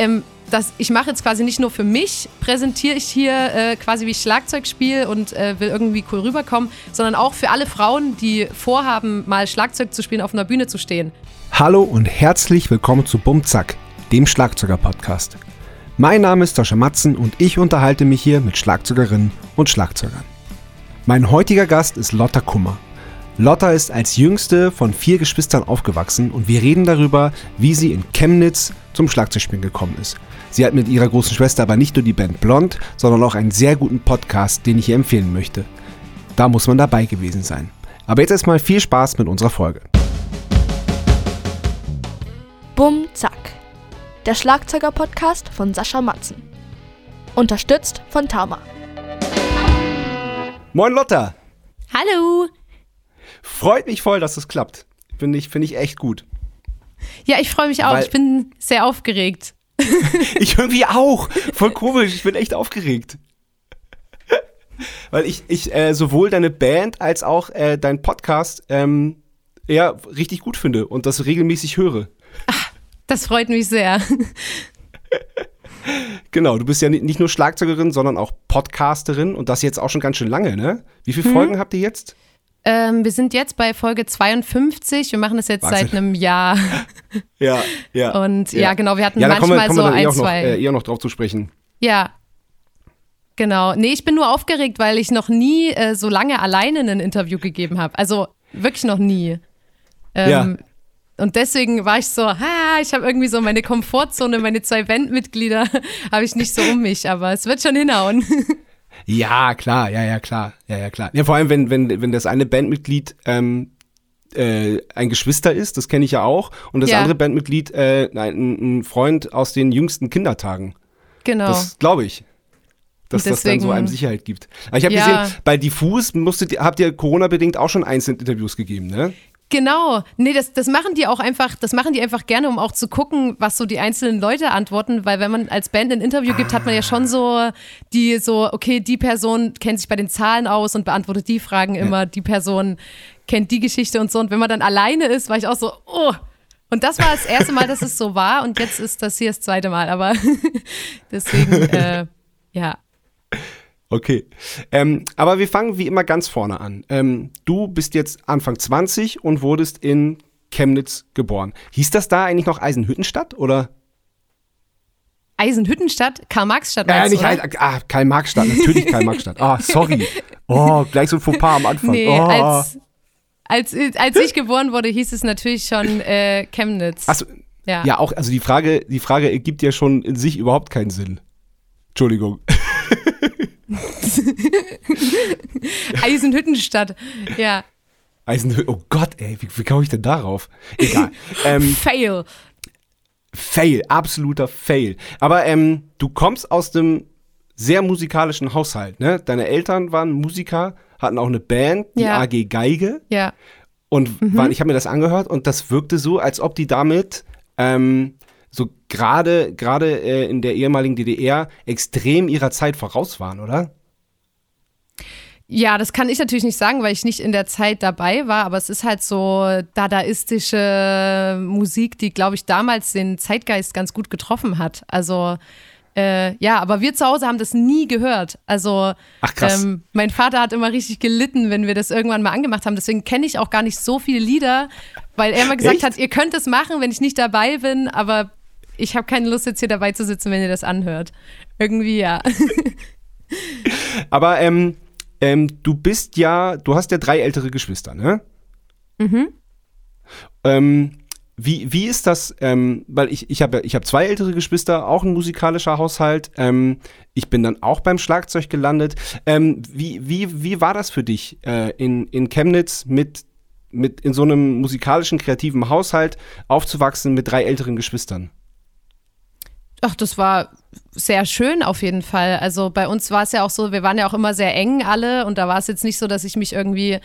ähm, das, ich mache jetzt quasi nicht nur für mich, präsentiere ich hier äh, quasi, wie ich Schlagzeug spiele und äh, will irgendwie cool rüberkommen, sondern auch für alle Frauen, die vorhaben, mal Schlagzeug zu spielen, auf einer Bühne zu stehen. Hallo und herzlich willkommen zu Bumzack, dem Schlagzeuger-Podcast. Mein Name ist Sascha Matzen und ich unterhalte mich hier mit Schlagzeugerinnen und Schlagzeugern. Mein heutiger Gast ist Lotta Kummer. Lotta ist als jüngste von vier Geschwistern aufgewachsen und wir reden darüber, wie sie in Chemnitz zum Schlagzeugspielen gekommen ist. Sie hat mit ihrer großen Schwester aber nicht nur die Band Blond, sondern auch einen sehr guten Podcast, den ich ihr empfehlen möchte. Da muss man dabei gewesen sein. Aber jetzt erstmal viel Spaß mit unserer Folge. Bum Zack. Der Schlagzeuger-Podcast von Sascha Matzen. Unterstützt von Tama. Moin Lotta! Hallo! Freut mich voll, dass es klappt. Finde ich, find ich echt gut. Ja, ich freue mich auch. Weil- ich bin sehr aufgeregt. Ich irgendwie auch. Voll komisch. Ich bin echt aufgeregt. Weil ich, ich äh, sowohl deine Band als auch äh, deinen Podcast ähm, ja, richtig gut finde und das regelmäßig höre. Das freut mich sehr. Genau, du bist ja ni- nicht nur Schlagzeugerin, sondern auch Podcasterin und das jetzt auch schon ganz schön lange, ne? Wie viele Folgen habt ihr jetzt? Ähm, wir sind jetzt bei Folge 52. Wir machen das jetzt Wahnsinn. seit einem Jahr. Ja, ja. Und ja, genau, wir hatten ja, manchmal wir so eh ein, auch noch, zwei. äh, eher noch drauf zu sprechen. Ja. Genau. Nee, ich bin nur aufgeregt, weil ich noch nie äh, so lange alleine ein Interview gegeben habe. Also wirklich noch nie. Ähm, Ja. Und deswegen war ich so, ha, ich habe irgendwie so meine Komfortzone, meine zwei Bandmitglieder habe ich nicht so um mich, aber es wird schon hinhauen. Ja, klar, ja, ja, klar, ja, ja, klar. Ja, vor allem, wenn, wenn, wenn das eine Bandmitglied ähm, äh, ein Geschwister ist, das kenne ich ja auch, und das Ja. andere Bandmitglied äh, ein, ein Freund aus den jüngsten Kindertagen. Genau. Das glaube ich. Dass Und das dann so deswegen- einem Sicherheit gibt. Aber ich habe Ja. gesehen, bei Diffus musstet, habt ihr Corona-bedingt auch schon einzelne Interviews gegeben, ne? Genau. Nee, das, das machen die auch einfach, das machen die einfach gerne, um auch zu gucken, was so die einzelnen Leute antworten, weil wenn man als Band ein Interview gibt, hat man ja schon so die so, okay, die Person kennt sich bei den Zahlen aus und beantwortet die Fragen immer, die Person kennt die Geschichte und so. Und wenn man dann alleine ist, war ich auch so, oh. Und das war das erste Mal, dass es so war und jetzt ist das hier das zweite Mal, aber deswegen, äh, ja. Okay. Ähm, aber wir fangen wie immer ganz vorne an. Ähm, du bist jetzt Anfang 20 und wurdest in Chemnitz geboren. Hieß das da eigentlich noch Eisenhüttenstadt oder? Eisenhüttenstadt, Karl-Marx-Stadt Ja, meinst nicht oder? Ah, Karl-Marx-Stadt, natürlich Karl-Marx-Stadt. Ah, sorry. Oh, gleich so ein Fauxpas am Anfang. Nee, oh. als, als, als ich geboren wurde, hieß es natürlich schon äh, Chemnitz. Achso, ja. ja, auch, also die Frage, die Frage ergibt ja schon in sich überhaupt keinen Sinn. Entschuldigung. Eisenhüttenstadt. Ja. Eisenhütten, oh Gott, ey, wie, wie komme ich denn darauf? Egal. ähm, Fail. Fail, absoluter Fail. Aber ähm, du kommst aus dem sehr musikalischen Haushalt, ne? Deine Eltern waren Musiker, hatten auch eine Band, die Ja. AG Geige. Ja. Und waren, ich habe mir das angehört und das wirkte so, als ob die damit ähm, so gerade gerade äh, in der ehemaligen DDR extrem ihrer Zeit voraus waren, oder? Ja, das kann ich natürlich nicht sagen, weil ich nicht in der Zeit dabei war, aber es ist halt so dadaistische Musik, die, glaube ich, damals den Zeitgeist ganz gut getroffen hat. Also äh, ja, aber wir zu Hause haben das nie gehört. Also Ach, krass. Ähm, mein Vater hat immer richtig gelitten, wenn wir das irgendwann mal angemacht haben. Deswegen kenne ich auch gar nicht so viele Lieder, weil er immer gesagt Echt? hat, ihr könnt es machen, wenn ich nicht dabei bin, aber ich habe keine Lust, jetzt hier dabei zu sitzen, wenn ihr das anhört. Irgendwie ja. Aber ähm, ähm, du bist ja, du hast ja drei ältere Geschwister, ne? Mhm. Ähm, wie, wie ist das, ähm, weil ich, ich habe ich hab zwei ältere Geschwister, auch ein musikalischer Haushalt. Ähm, ich bin dann auch beim Schlagzeug gelandet. Ähm, wie, wie, wie war das für dich äh, in, in Chemnitz mit, mit in so einem musikalischen, kreativen Haushalt aufzuwachsen mit drei älteren Geschwistern? Ach, das war sehr schön auf jeden Fall. Also bei uns war es ja auch so, wir waren ja auch immer sehr eng alle und da war es jetzt nicht so, dass ich mich irgendwie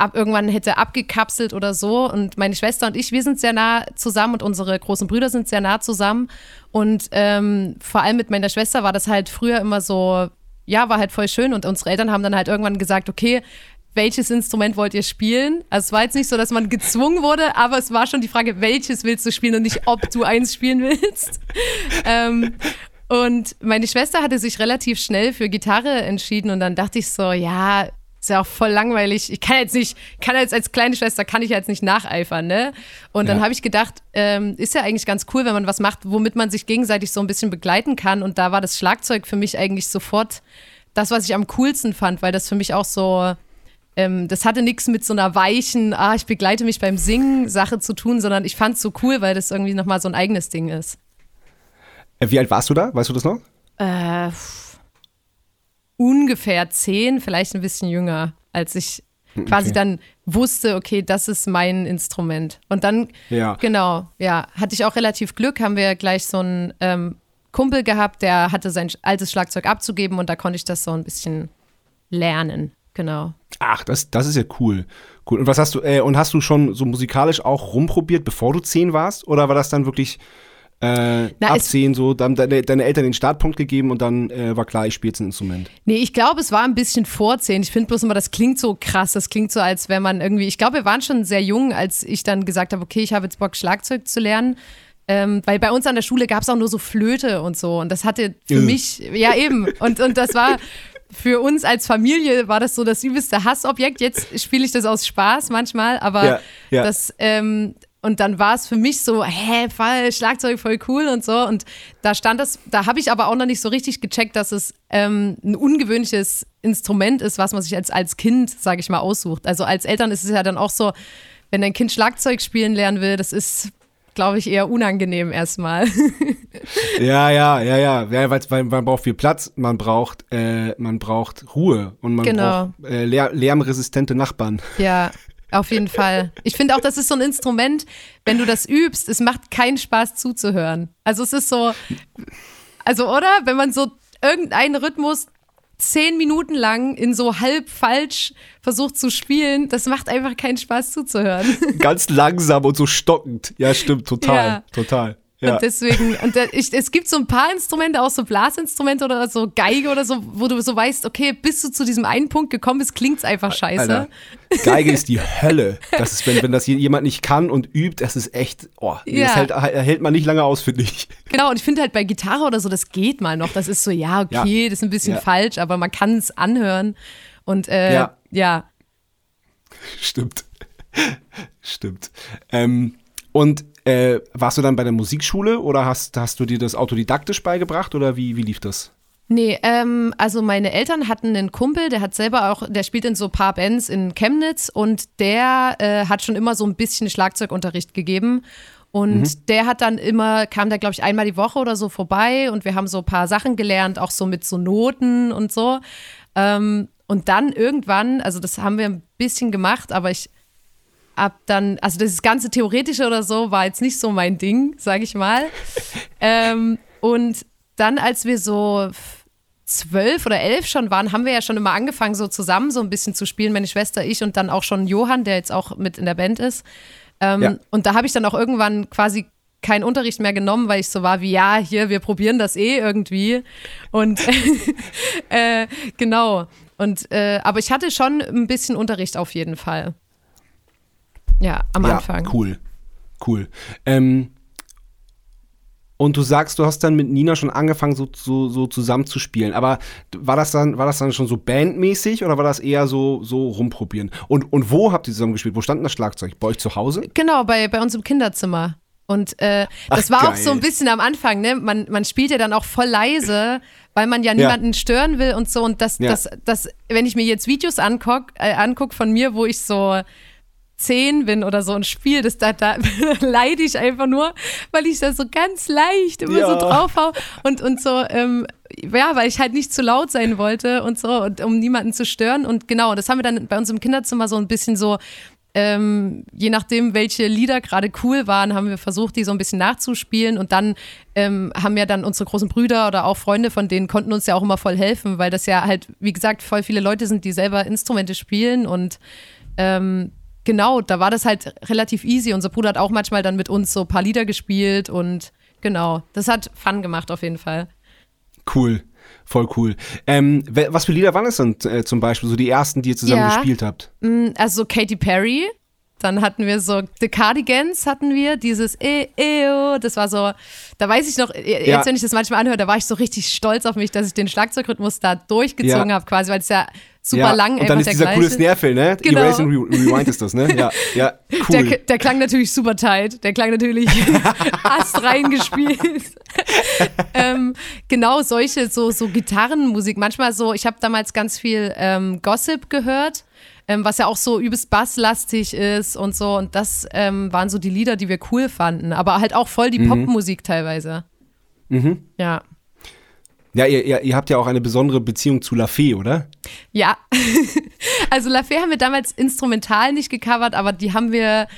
ab, irgendwann hätte abgekapselt oder so. Und meine Schwester und ich, wir sind sehr nah zusammen und unsere großen Brüder sind sehr nah zusammen. Und ähm, vor allem mit meiner Schwester war das halt früher immer so, ja, war halt voll schön. Und unsere Eltern haben dann halt irgendwann gesagt, okay, welches Instrument wollt ihr spielen? Also es war jetzt nicht so, dass man gezwungen wurde, aber es war schon die Frage, welches willst du spielen und nicht, ob du eins spielen willst. ähm, und meine Schwester hatte sich relativ schnell für Gitarre entschieden und dann dachte ich so, ja, ist ja auch voll langweilig. Ich kann jetzt nicht, kann jetzt als kleine Schwester kann ich jetzt nicht nacheifern, ne? Und dann habe ich gedacht, ähm, ist ja eigentlich ganz cool, wenn man was macht, womit man sich gegenseitig so ein bisschen begleiten kann. Und da war das Schlagzeug für mich eigentlich sofort das, was ich am coolsten fand, weil das für mich auch so, ähm, das hatte nichts mit so einer weichen, ah, ich begleite mich beim Singen Sache zu tun, sondern ich fand es so cool, weil das irgendwie nochmal so ein eigenes Ding ist. Äh, wie alt warst du da? Weißt du das noch? Äh, ungefähr zehn, vielleicht ein bisschen jünger, als ich hm, quasi okay. dann wusste, okay, das ist mein Instrument. Und dann, ja. genau, ja, hatte ich auch relativ Glück, haben wir gleich so einen ähm, Kumpel gehabt, der hatte sein altes Schlagzeug abzugeben und da konnte ich das so ein bisschen lernen. Genau. Ach, das, das ist ja cool. Cool. Und was hast du, äh, und hast du schon so musikalisch auch rumprobiert, bevor du zehn warst? Oder war das dann wirklich äh, Na, abziehen, so, dann deine, deine, Eltern den Startpunkt gegeben und dann äh, war klar, ich spiele jetzt ein Instrument. Nee, ich glaube, es war ein bisschen vorzehn. Ich finde bloß immer, das klingt so krass. Das klingt so, als wäre man irgendwie, ich glaube, wir waren schon sehr jung, als ich dann gesagt habe, okay, ich habe jetzt Bock, Schlagzeug zu lernen. Ähm, weil bei uns an der Schule gab es auch nur so Flöte und so. Und das hatte für ja. mich, ja eben. Und, und das war für uns als Familie war das so das übelste Hassobjekt. Jetzt spiele ich das aus Spaß manchmal, aber ja, ja. das, ähm, und dann war es für mich so, hä, voll, Schlagzeug voll cool und so. Und da stand das, da habe ich aber auch noch nicht so richtig gecheckt, dass es ähm, ein ungewöhnliches Instrument ist, was man sich als, als Kind, sage ich mal, aussucht. Also als Eltern ist es ja dann auch so, wenn dein Kind Schlagzeug spielen lernen will, das ist, glaube ich, eher unangenehm erstmal. ja, ja, ja, ja, ja weil, weil man braucht viel Platz, man braucht, äh, man braucht Ruhe und man genau. braucht äh, lärmresistente Nachbarn. Ja, auf jeden Fall. Ich finde auch, das ist so ein Instrument, wenn du das übst, es macht keinen Spaß zuzuhören. Also es ist so, also oder? Wenn man so irgendeinen Rhythmus zehn Minuten lang in so halb falsch versucht zu spielen, das macht einfach keinen Spaß zuzuhören. Ganz langsam und so stockend. Ja, stimmt, total, ja. total. Ja. Und deswegen, und da, ich, es gibt so ein paar Instrumente, auch so Blasinstrumente oder so Geige oder so, wo du so weißt, okay, bis du zu diesem einen Punkt gekommen bist, klingt es einfach scheiße. Alter, Geige ist die Hölle. Das ist, wenn, wenn das jemand nicht kann und übt, das ist echt, oh, ja. das hält, hält man nicht lange aus, finde ich. Genau, und ich finde halt bei Gitarre oder so, das geht mal noch. Das ist so, ja, okay, ja. das ist ein bisschen falsch, aber man kann es anhören. Und äh, ja. ja. Stimmt. Stimmt. Ähm, und äh, warst du dann bei der Musikschule oder hast, hast du dir das autodidaktisch beigebracht oder wie, wie lief das? Nee, ähm, also meine Eltern hatten einen Kumpel, der hat selber auch, der spielt in so ein paar Bands in Chemnitz und der äh, hat schon immer so ein bisschen Schlagzeugunterricht gegeben. Und mhm. der hat dann immer, kam da, glaube ich, einmal die Woche oder so vorbei und wir haben so ein paar Sachen gelernt, auch so mit so Noten und so. Ähm, und dann irgendwann, also das haben wir ein bisschen gemacht, aber ich ab dann, also das ganze Theoretische oder so war jetzt nicht so mein Ding, sage ich mal. ähm, und dann, als wir so zwölf oder elf schon waren, haben wir ja schon immer angefangen, so zusammen so ein bisschen zu spielen, meine Schwester, ich und dann auch schon Johann, der jetzt auch mit in der Band ist. Ähm, ja. Und da habe ich dann auch irgendwann quasi keinen Unterricht mehr genommen, weil ich so war wie, ja, hier, wir probieren das eh irgendwie. Und äh, genau. Und äh, aber ich hatte schon ein bisschen Unterricht auf jeden Fall. Ja, am ja, Anfang. Cool. Cool. Ähm, und du sagst, du hast dann mit Nina schon angefangen, so, so, so zusammen zu spielen. Aber war das dann, war das dann schon so bandmäßig oder war das eher so, so rumprobieren? Und, und wo habt ihr zusammen gespielt? Wo stand das Schlagzeug? Bei euch zu Hause? Genau, bei, bei uns im Kinderzimmer. Und äh, das Ach, war geil. auch so ein bisschen am Anfang, ne? Man, man spielt ja dann auch voll leise, weil man ja niemanden ja. stören will und so. Und das, ja. das, das, wenn ich mir jetzt Videos anguck, äh, anguck von mir, wo ich so zehn bin oder so ein Spiel, das da, da leide ich einfach nur, weil ich da so ganz leicht immer ja. so drauf hau und, und so, ähm, ja, weil ich halt nicht zu laut sein wollte und so, und, um niemanden zu stören. Und genau, das haben wir dann bei uns im Kinderzimmer so ein bisschen so ähm, je nachdem, welche Lieder gerade cool waren, haben wir versucht, die so ein bisschen nachzuspielen. Und dann ähm, haben ja dann unsere großen Brüder oder auch Freunde von denen konnten uns ja auch immer voll helfen, weil das ja halt, wie gesagt, voll viele Leute sind, die selber Instrumente spielen und ähm, genau, da war das halt relativ easy. Unser Bruder hat auch manchmal dann mit uns so ein paar Lieder gespielt und genau, das hat Fun gemacht auf jeden Fall. Cool. Voll cool. Ähm, was für Lieder waren es denn äh, zum Beispiel, so die ersten, die ihr zusammen ja, gespielt habt? Mm, also Katy Perry, dann hatten wir so The Cardigans hatten wir, dieses e, e, oh, das war so, da weiß ich noch, jetzt ja. wenn ich das manchmal anhöre, da war ich so richtig stolz auf mich, dass ich den Schlagzeugrhythmus da durchgezogen ja. habe quasi, weil es ja super ja, lang und dann ist dieser gleiche. coole Snare-Fill, ne? Genau. Erase and Re Rewind ist das, ne? Ja, ja, cool. Der, der klang natürlich super tight, der klang natürlich ast reingespielt. ähm, genau solche, so, so Gitarrenmusik, manchmal so, ich habe damals ganz viel ähm, Gossip gehört, ähm, was ja auch so übelst basslastig ist und so und das ähm, waren so die Lieder, die wir cool fanden, aber halt auch voll die mhm. Popmusik teilweise. Mhm. Ja. Ja, ihr, ihr, ihr, habt ja auch eine besondere Beziehung zu La Fee, oder? Ja. also La Fee haben wir damals instrumental nicht gecovert, aber die haben wir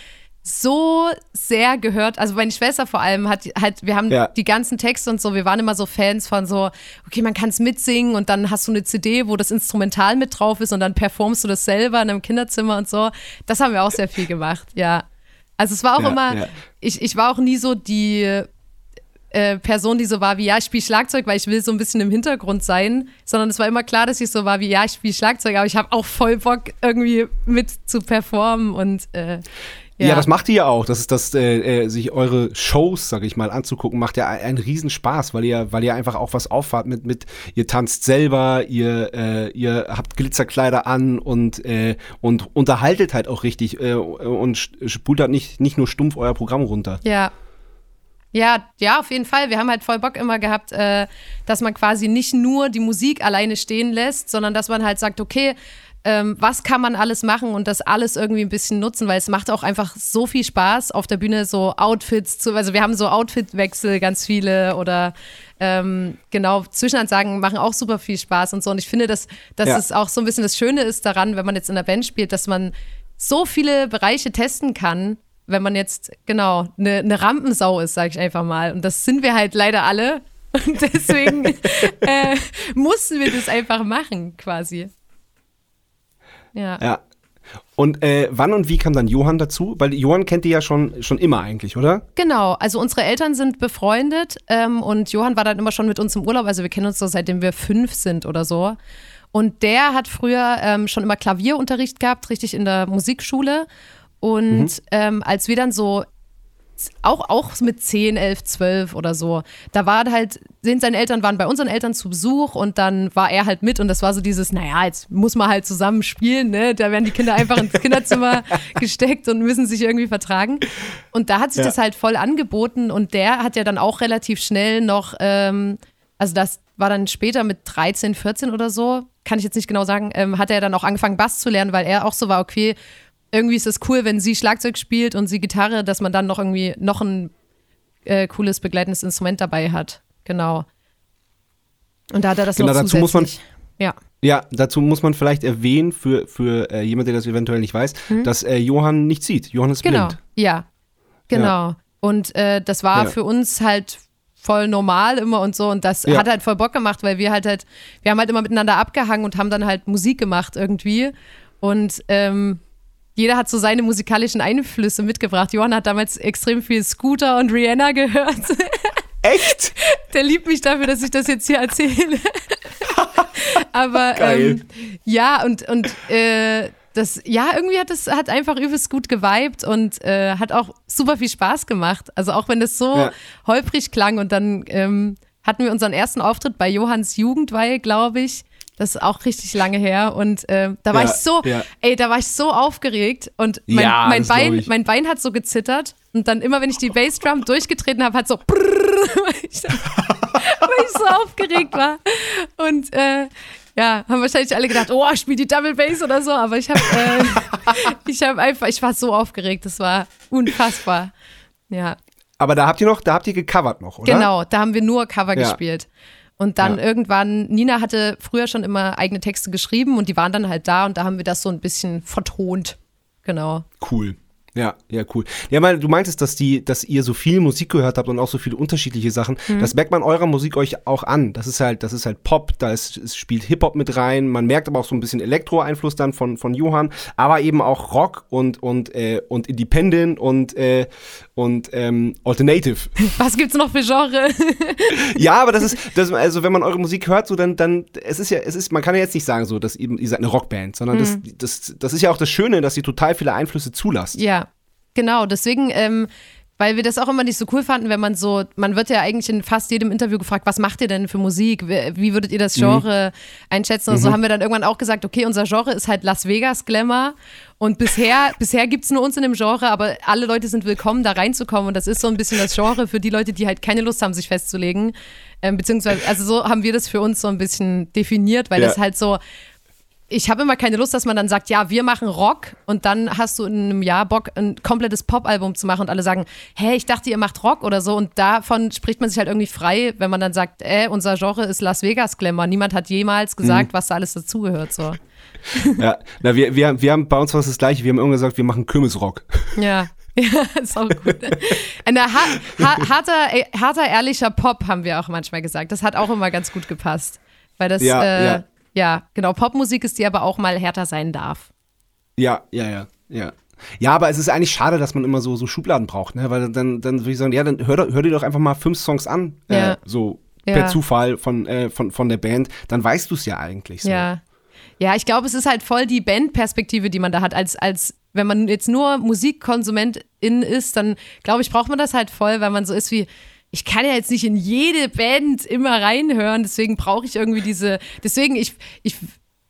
so sehr gehört. Also meine Schwester vor allem hat halt, wir haben ja. die ganzen Texte und so, wir waren immer so Fans von so, okay, man kann es mitsingen und dann hast du eine CD, wo das Instrumental mit drauf ist und dann performst du das selber in einem Kinderzimmer und so. Das haben wir auch sehr viel gemacht, ja. Also es war auch ja, immer, ja. Ich, ich war auch nie so die äh, Person, die so war wie, ja, ich spiele Schlagzeug, weil ich will so ein bisschen im Hintergrund sein, sondern es war immer klar, dass ich so war wie, ja, ich spiele Schlagzeug, aber ich habe auch voll Bock, irgendwie mit zu performen und äh, ja. ja. das macht ihr ja auch. Das ist das, äh, äh, sich eure Shows, sag ich mal, anzugucken, macht ja einen Riesenspaß, weil ihr, weil ihr einfach auch was auffahrt mit, mit, ihr tanzt selber, ihr, äh, ihr habt Glitzerkleider an und, äh, und unterhaltet halt auch richtig äh, und spult halt nicht, nicht nur stumpf euer Programm runter. Ja, ja, ja, auf jeden Fall. Wir haben halt voll Bock immer gehabt, äh, dass man quasi nicht nur die Musik alleine stehen lässt, sondern dass man halt sagt, okay, ähm, was kann man alles machen und das alles irgendwie ein bisschen nutzen, weil es macht auch einfach so viel Spaß, auf der Bühne so Outfits zu, also wir haben so Outfitwechsel ganz viele oder ähm, genau, Zwischenansagen machen auch super viel Spaß und so. Und ich finde, dass, dass ja. es auch so ein bisschen das Schöne ist daran, wenn man jetzt in der Band spielt, dass man so viele Bereiche testen kann wenn man jetzt, genau, eine, eine Rampensau ist, sage ich einfach mal. Und das sind wir halt leider alle. Und deswegen äh, mussten wir das einfach machen, quasi. Ja. Ja. Und äh, wann und wie kam dann Johann dazu? Weil Johann kennt ihr ja schon, schon immer eigentlich, oder? Genau, also unsere Eltern sind befreundet ähm, und Johann war dann immer schon mit uns im Urlaub. Also wir kennen uns so seitdem wir fünf sind oder so. Und der hat früher ähm, schon immer Klavierunterricht gehabt, richtig in der Musikschule. Und mhm. ähm, als wir dann so auch, auch mit 10, 11, 12 oder so. Da war halt, sind seine Eltern waren bei unseren Eltern zu Besuch und dann war er halt mit und das war so dieses, naja, jetzt muss man halt zusammen spielen, ne? Da werden die Kinder einfach ins Kinderzimmer gesteckt und müssen sich irgendwie vertragen. Und da hat sich ja. das halt voll angeboten und der hat ja dann auch relativ schnell noch, ähm, also das war dann später mit 13, 14 oder so, kann ich jetzt nicht genau sagen, ähm, hat er dann auch angefangen, Bass zu lernen, weil er auch so war, okay, irgendwie ist es cool, wenn sie Schlagzeug spielt und sie Gitarre, dass man dann noch irgendwie noch ein äh, cooles begleitendes Instrument dabei hat. Genau. Und da hat er das genau, noch dazu muss man ja. Ja, dazu muss man vielleicht erwähnen, für, für äh, jemand, der das eventuell nicht weiß, mhm. dass äh, Johann nicht sieht. Johann ist genau. blind. Ja, genau. Ja. Und äh, das war ja. für uns halt voll normal immer und so. Und das ja. hat halt voll Bock gemacht, weil wir halt halt, wir haben halt immer miteinander abgehangen und haben dann halt Musik gemacht irgendwie. Und ähm, jeder hat so seine musikalischen Einflüsse mitgebracht. Johann hat damals extrem viel Scooter und Rihanna gehört. Echt? Der liebt mich dafür, dass ich das jetzt hier erzähle. Aber ähm, ja, und, und äh, das, ja, irgendwie hat es hat einfach übelst gut geweibt und äh, hat auch super viel Spaß gemacht. Also auch wenn das so ja. holprig klang und dann ähm, hatten wir unseren ersten Auftritt bei Johanns Jugendweihe, glaube ich. Das ist auch richtig lange her. Und äh, da war ja, ich so, ja. ey, da war ich so aufgeregt. Und mein, ja, mein Bein, mein Bein hat so gezittert. Und dann immer, wenn ich die Bassdrum durchgetreten habe, hat so, brrr, weil, ich, weil ich so aufgeregt war. Und äh, ja, haben wahrscheinlich alle gedacht, oh, spiel die Double Bass oder so. Aber ich habe äh, ich habe einfach, ich war so aufgeregt. Das war unfassbar. Ja. Aber da habt ihr noch, da habt ihr gecovert noch, oder? Genau, da haben wir nur Cover gespielt. Und dann ja. irgendwann, Nina hatte früher schon immer eigene Texte geschrieben und die waren dann halt da und da haben wir das so ein bisschen vertont. Genau. Cool. Ja, ja, cool. Ja, weil du meintest, dass die, dass ihr so viel Musik gehört habt und auch so viele unterschiedliche Sachen. Mhm. Das merkt man eurer Musik euch auch an. Das ist halt, das ist halt Pop, da ist, es spielt Hip-Hop mit rein. Man merkt aber auch so ein bisschen Elektro-Einfluss dann von, von Johann, aber eben auch Rock und, und, äh, und Independent und, äh, und ähm, Alternative. Was gibt's noch für Genre? ja, aber das ist, das, also wenn man eure Musik hört, so dann, dann, es ist ja, es ist, man kann ja jetzt nicht sagen, so, dass ihr, ihr seid eine Rockband, sondern mhm. das, das, das ist ja auch das Schöne, dass ihr total viele Einflüsse zulasst. Ja. Genau, deswegen, ähm, weil wir das auch immer nicht so cool fanden, wenn man so, man wird ja eigentlich in fast jedem Interview gefragt, was macht ihr denn für Musik? Wie würdet ihr das mhm. Genre mhm. einschätzen? Und so mhm. haben wir dann irgendwann auch gesagt, okay, unser Genre ist halt Las Vegas Glamour. Und bisher, bisher gibt es nur uns in dem Genre, aber alle Leute sind willkommen, da reinzukommen. Und das ist so ein bisschen das Genre für die Leute, die halt keine Lust haben, sich festzulegen. Ähm, beziehungsweise, also so haben wir das für uns so ein bisschen definiert, weil ja. das halt so ich habe immer keine Lust, dass man dann sagt, ja, wir machen Rock und dann hast du in einem Jahr Bock, ein komplettes Pop-Album zu machen und alle sagen, hey, ich dachte, ihr macht Rock oder so und davon spricht man sich halt irgendwie frei, wenn man dann sagt, äh, unser Genre ist Las Vegas Glamour. Niemand hat jemals gesagt, mhm. was da alles dazugehört, so. Ja, na, wir, wir, wir haben bei uns was das gleiche, wir haben irgendwann gesagt, wir machen Kürbisrock. Ja. Ja, ist auch gut. Ein ha ha harter, äh, harter, ehrlicher Pop haben wir auch manchmal gesagt. Das hat auch immer ganz gut gepasst. Weil das, ja, äh, ja. Ja, genau. Popmusik ist, die aber auch mal härter sein darf. Ja, ja, ja, ja. Ja, aber es ist eigentlich schade, dass man immer so, so Schubladen braucht, ne? Weil dann, dann würde ich sagen, ja, dann hör, hör dir doch einfach mal fünf Songs an, äh, ja. äh, so ja. per Zufall von, äh, von, von der Band, dann weißt du es ja eigentlich so. Ja. Ja, ich glaube, es ist halt voll die Bandperspektive, die man da hat, als, als wenn man jetzt nur Musikkonsumentin ist, dann glaube ich, braucht man das halt voll, weil man so ist wie, ich kann ja jetzt nicht in jede Band immer reinhören, deswegen brauche ich irgendwie diese, deswegen ich, ich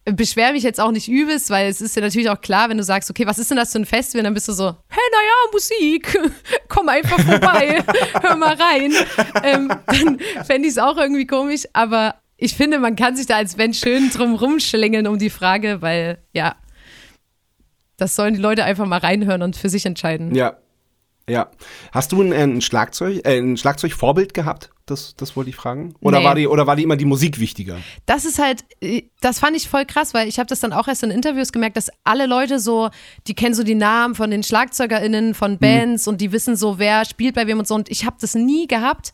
beschwere mich jetzt auch nicht übelst, weil es ist ja natürlich auch klar, wenn du sagst, okay, was ist denn das für ein Festival, dann bist du so, hey, naja, Musik, komm einfach vorbei, hör mal rein. Ähm, dann fände ich es auch irgendwie komisch, aber ich finde, man kann sich da als Band schön drum rumschlängeln um die Frage, weil, ja, das sollen die Leute einfach mal reinhören und für sich entscheiden. Ja, ja. Hast du ein, ein Schlagzeug, äh, ein Schlagzeugvorbild gehabt? Das, das wollte ich fragen. Oder, nee. war die, oder war die immer die Musik wichtiger? Das ist halt, äh, das fand ich voll krass, weil ich habe das dann auch erst in Interviews gemerkt, dass alle Leute so, die kennen so die Namen von den SchlagzeugerInnen, von mhm. Bands mhm. und die wissen so, wer spielt bei wem und so. Und ich habe das nie gehabt,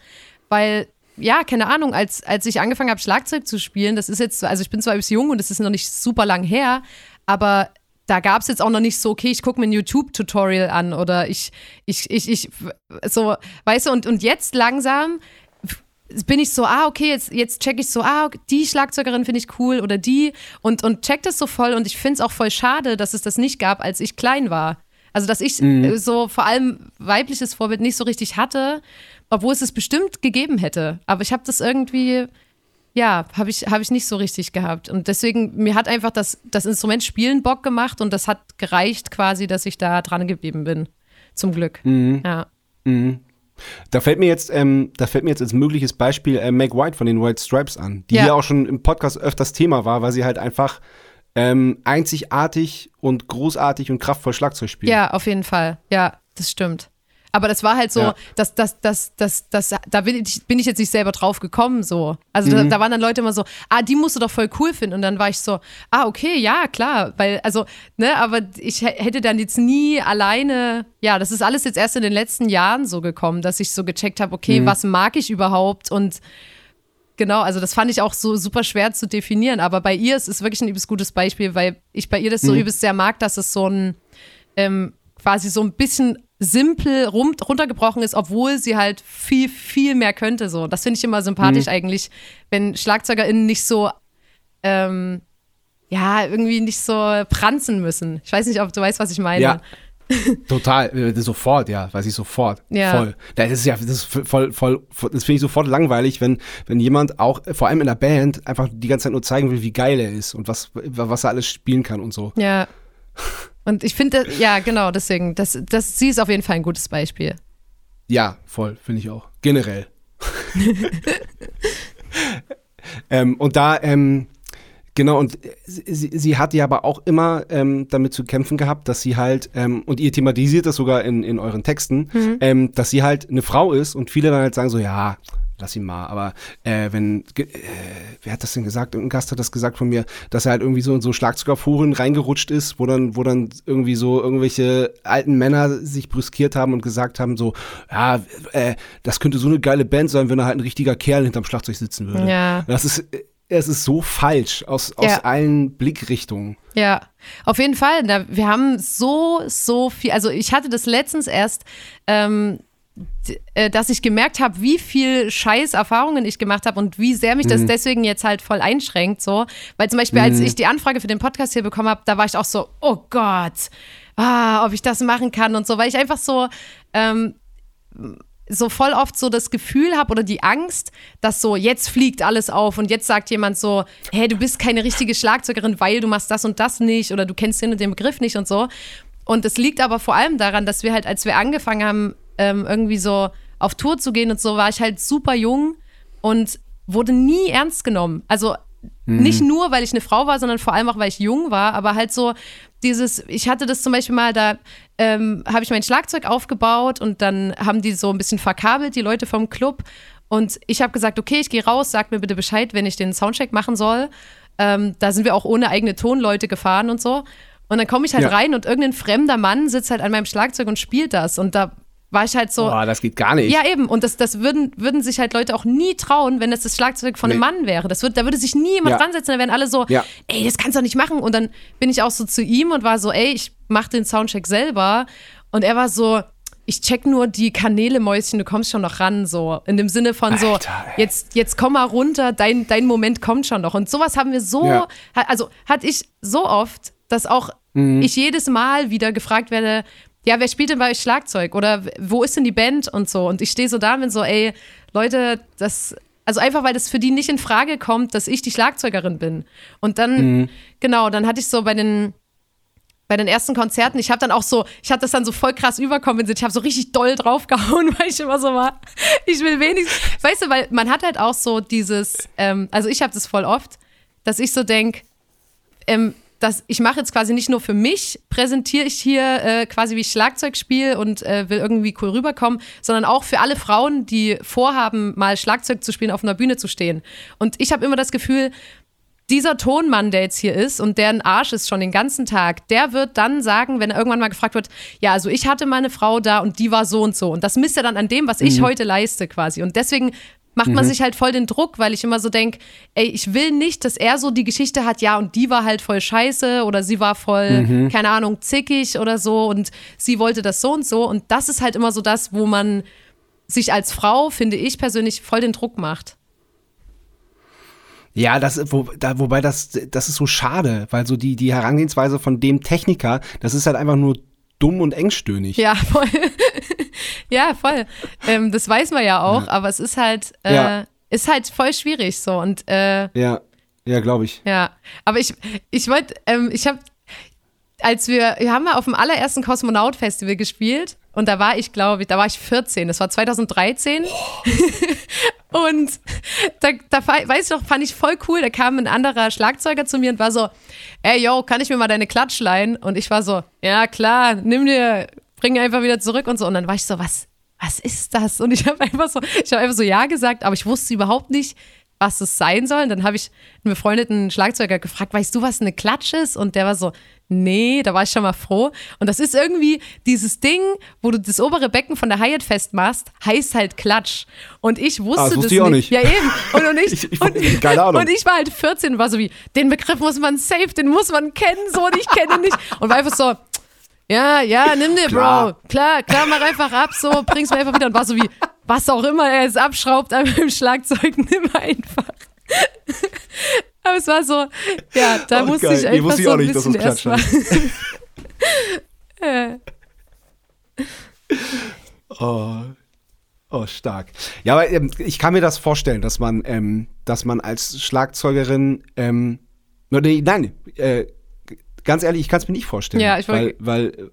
weil ja, keine Ahnung, als, als ich angefangen habe, Schlagzeug zu spielen, das ist jetzt, also ich bin zwar ein bisschen jung und das ist noch nicht super lang her, aber da gab es jetzt auch noch nicht so, okay, ich gucke mir ein YouTube-Tutorial an oder ich, ich, ich, ich, so, weißt du, und, und jetzt langsam bin ich so, ah, okay, jetzt, jetzt check ich so, ah, die Schlagzeugerin finde ich cool oder die und, und check das so voll und ich finde es auch voll schade, dass es das nicht gab, als ich klein war. Also, dass ich mhm. so vor allem weibliches Vorbild nicht so richtig hatte, obwohl es es bestimmt gegeben hätte. Aber ich habe das irgendwie, ja, habe ich, hab ich nicht so richtig gehabt. Und deswegen, mir hat einfach das, das Instrument Spielen Bock gemacht und das hat gereicht quasi, dass ich da dran geblieben bin. Zum Glück. Mhm. Ja. Mhm. Da fällt mir jetzt, ähm, da fällt mir jetzt als mögliches Beispiel äh, Meg White von den White Stripes an, die ja. hier auch schon im Podcast öfters Thema war, weil sie halt einfach ähm, einzigartig und großartig und kraftvoll Schlagzeug spielt. Ja, auf jeden Fall. Ja, das stimmt. Aber das war halt so, ja. dass, dass, dass, dass, dass, da bin ich, bin ich jetzt nicht selber drauf gekommen, so. Also mhm. da, da, waren dann Leute immer so, ah, die musst du doch voll cool finden. Und dann war ich so, ah, okay, ja, klar. Weil, also, ne, aber ich hätte dann jetzt nie alleine, ja, das ist alles jetzt erst in den letzten Jahren so gekommen, dass ich so gecheckt habe, okay, mhm. was mag ich überhaupt? Und Genau, also das fand ich auch so super schwer zu definieren. Aber bei ihr ist es wirklich ein übelst gutes Beispiel, weil ich bei ihr das so mhm. übelst sehr mag, dass es so ein ähm, quasi so ein bisschen simpel runtergebrochen ist, obwohl sie halt viel, viel mehr könnte. So. Das finde ich immer sympathisch mhm. eigentlich, wenn SchlagzeugerInnen nicht so, ähm, ja, irgendwie nicht so pranzen müssen. Ich weiß nicht, ob du weißt, was ich meine. Ja. Total, äh, sofort, ja, weiß ich sofort. Ja. Voll. Das ist ja, das ist voll, voll, das finde ich sofort langweilig, wenn, wenn jemand auch, vor allem in der Band, einfach die ganze Zeit nur zeigen will, wie geil er ist und was, was er alles spielen kann und so. Ja. Und ich finde, ja, genau, deswegen, das, das, sie ist auf jeden Fall ein gutes Beispiel. Ja, voll, finde ich auch. Generell. ähm, und da, ähm, genau, und sie, sie hat ja aber auch immer ähm, damit zu kämpfen gehabt, dass sie halt, ähm, und ihr thematisiert das sogar in, in euren Texten, mhm. Ähm, dass sie halt eine Frau ist und viele dann halt sagen so, ja, lass ihn mal. Aber äh, wenn, äh, wer hat das denn gesagt? Ein Gast hat das gesagt von mir, dass er halt irgendwie so in so Schlagzeugerforen reingerutscht ist, wo dann, wo dann irgendwie so irgendwelche alten Männer sich brüskiert haben und gesagt haben, so, ja, äh, das könnte so eine geile Band sein, wenn da halt ein richtiger Kerl hinterm Schlagzeug sitzen würde. Ja. Das ist, es ist so falsch aus, aus Ja. allen Blickrichtungen. Ja, auf jeden Fall. Wir haben so, so viel. Also ich hatte das letztens erst, ähm, äh, dass ich gemerkt habe, wie viel scheiß Erfahrungen ich gemacht habe und wie sehr mich das deswegen jetzt halt voll einschränkt. So. Weil zum Beispiel, als ich die Anfrage für den Podcast hier bekommen habe, da war ich auch so, oh Gott, ah, ob ich das machen kann und so, weil ich einfach so, ähm, so voll oft so das Gefühl habe oder die Angst, dass so jetzt fliegt alles auf und jetzt sagt jemand so, hey, du bist keine richtige Schlagzeugerin, weil du machst das und das nicht oder du kennst den und den Begriff nicht und so. Und es liegt aber vor allem daran, dass wir halt, als wir angefangen haben, ähm, irgendwie so auf Tour zu gehen und so, war ich halt super jung und wurde nie ernst genommen. Also nicht nur, weil ich eine Frau war, sondern vor allem auch, weil ich jung war, aber halt so dieses, ich hatte das zum Beispiel mal, da ähm, habe ich mein Schlagzeug aufgebaut und dann haben die so ein bisschen verkabelt, die Leute vom Club. Und ich habe gesagt, okay, ich gehe raus, sag mir bitte Bescheid, wenn ich den Soundcheck machen soll. Ähm, da sind wir auch ohne eigene Tonleute gefahren und so. Und dann komme ich halt Ja. rein und irgendein fremder Mann sitzt halt an meinem Schlagzeug und spielt das. Und da war ich halt so, Boah, das geht gar nicht. ja, eben. Und das, das würden, würden sich halt Leute auch nie trauen, wenn das das Schlagzeug von einem Nee. Mann wäre. Das wird, da würde sich nie jemand Ja. dran setzen. Da wären alle so, Ja. ey, das kannst du doch nicht machen. Und dann bin ich auch so zu ihm und war so, ey, ich mach den Soundcheck selber. Und er war so, ich check nur die Kanäle, Mäuschen, du kommst schon noch ran. So in dem Sinne von so, Alter, jetzt, jetzt komm mal runter, dein, dein Moment kommt schon noch. Und sowas haben wir so, Ja. also hatte ich so oft, dass auch Mhm. ich jedes Mal wieder gefragt werde, ja, wer spielt denn bei euch Schlagzeug? Oder wo ist denn die Band und so? Und ich stehe so da und bin so, ey, Leute, das, also einfach, weil das für die nicht in Frage kommt, dass ich die Schlagzeugerin bin. Und dann, genau, dann hatte ich so bei den, bei den ersten Konzerten, ich habe dann auch so, ich habe das dann so voll krass überkompensiert. Ich habe so richtig doll draufgehauen, weil ich immer so war, ich will wenigstens, weißt du, weil man hat halt auch so dieses, ähm, also ich habe das voll oft, dass ich so denk, ähm, dass ich mache jetzt quasi nicht nur für mich, präsentiere ich hier äh, quasi, wie ich Schlagzeug spiele und äh, will irgendwie cool rüberkommen, sondern auch für alle Frauen, die vorhaben, mal Schlagzeug zu spielen, auf einer Bühne zu stehen. Und ich habe immer das Gefühl, dieser Tonmann, der jetzt hier ist und der ein Arsch ist schon den ganzen Tag, der wird dann sagen, wenn er irgendwann mal gefragt wird, ja, also ich hatte meine Frau da und die war so und so. Und das misst er dann an dem, was ich heute leiste quasi. Und deswegen macht man sich halt voll den Druck, weil ich immer so denke, ey, ich will nicht, dass er so die Geschichte hat, ja, und die war halt voll scheiße oder sie war voll, keine Ahnung, zickig oder so und sie wollte das so und so. Und das ist halt immer so das, wo man sich als Frau, finde ich persönlich, voll den Druck macht. Ja, das, wo, da, wobei das, das ist so schade, weil so die, die Herangehensweise von dem Techniker, das ist halt einfach nur dumm und engstöhnig. Ja, voll. Ja, voll. Ähm, das weiß man ja auch, aber es ist halt, äh, Ja. ist halt voll schwierig so. Und äh, Ja, ja, glaube ich. ja, aber ich, ich wollte, ähm, ich habe, als wir, wir haben mal auf dem allerersten Kosmonaut-Festival gespielt und da war ich, glaube ich, da war ich 14, das war 2013. Und da, da weiß ich noch, fand ich voll cool. Da kam ein anderer Schlagzeuger zu mir und war so, ey, yo, kann ich mir mal deine Klatsch leihen? Und ich war so, ja, klar, nimm dir, bring einfach wieder zurück und so. Und dann war ich so, was, was ist das? Und ich habe einfach so, ich habe einfach so ja gesagt, aber ich wusste überhaupt nicht, was es sein soll. Und dann habe ich einen befreundeten Schlagzeuger gefragt, weißt du, was eine Klatsch ist? Und der war so, nee, da war ich schon mal froh. Und das ist irgendwie dieses Ding, wo du das obere Becken von der Hyatt festmachst, heißt halt Klatsch. Und ich wusste Ah, das das, wusste ich auch nicht. Ja, eben. Und, und ich, Ich- ich- und, keine Ahnung. und ich war halt 14 und war so wie, den Begriff muss man safe, den muss man kennen, so, und ich kenne ihn nicht. Und war einfach so, ja, ja, nimm dir. Bro. Klar, klar, mach einfach ab, so, bring's mir einfach wieder. Und war so wie, was auch immer er jetzt abschraubt an meinem Schlagzeug, nimm einfach. Aber es war so, ja, da Oh, musste geil. ich Nee, einfach wusste ich so auch ein nicht, dass bisschen das erstmal. Oh. Oh, stark. Ja, aber ähm, ich kann mir das vorstellen, dass man, ähm, dass man als Schlagzeugerin, ähm, nee, nein, äh, ganz ehrlich, ich kann es mir nicht vorstellen. Ja, ich weil, weil,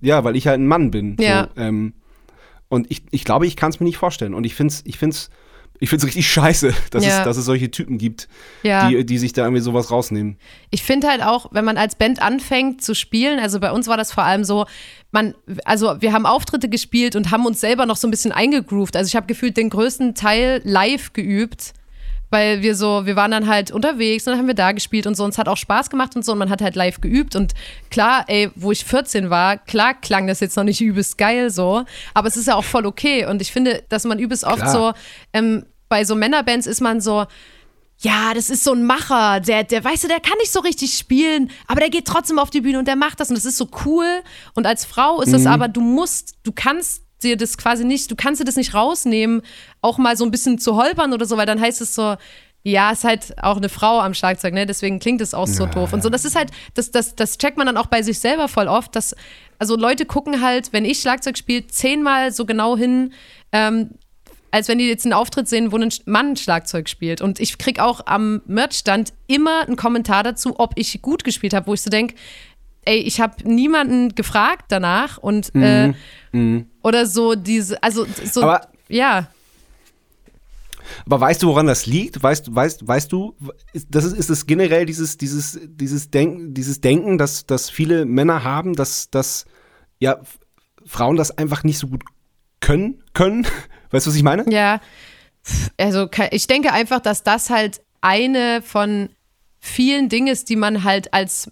ja, weil ich halt ein Mann bin. Ja. So, ähm, und ich, ich glaube, ich kann es mir nicht vorstellen. Und ich finde es, ich find's, Ich finde es richtig scheiße, dass, Ja. es, dass es solche Typen gibt, Ja. die, die sich da irgendwie sowas rausnehmen. Ich finde halt auch, wenn man als Band anfängt zu spielen, also bei uns war das vor allem so, man, also wir haben Auftritte gespielt und haben uns selber noch so ein bisschen eingegroovt. Also ich habe gefühlt den größten Teil live geübt, weil wir so, wir waren dann halt unterwegs und dann haben wir da gespielt und so. Und es hat auch Spaß gemacht und so und man hat halt live geübt. Und klar, ey, wo ich 14 war, klar klang das jetzt noch nicht übelst geil so, aber es ist ja auch voll okay. Und ich finde, dass man übelst oft Klar. so, ähm, bei so Männerbands ist man so, ja, das ist so ein Macher, der, der, weißt du, der kann nicht so richtig spielen, aber der geht trotzdem auf die Bühne und der macht das und das ist so cool. Und als Frau ist das aber, du musst, du kannst dir das quasi nicht, du kannst dir das nicht rausnehmen, auch mal so ein bisschen zu holpern oder so, weil dann heißt es so, ja, ist halt auch eine Frau am Schlagzeug, ne? Deswegen klingt es auch so doof. Und so, das ist halt, das, das, das checkt man dann auch bei sich selber voll oft, dass, also Leute gucken halt, wenn ich Schlagzeug spiele, zehnmal so genau hin, ähm, als wenn die jetzt einen Auftritt sehen, wo ein Mann Schlagzeug spielt. Und ich krieg auch am Merchstand immer einen Kommentar dazu, ob ich gut gespielt habe, wo ich so denke, ey, ich habe niemanden gefragt danach und äh, oder so diese, also so, Aber- ja, Aber weißt du, woran das liegt? Weißt, weißt, weißt du, ist- das ist, ist es generell dieses, dieses, dieses Denken, dieses Denken, dass, dass viele Männer haben, dass, dass ja, Frauen das einfach nicht so gut können, können? Weißt du, was ich meine? Ja, also ich denke einfach, dass das halt eine von vielen Dingen ist, die man halt als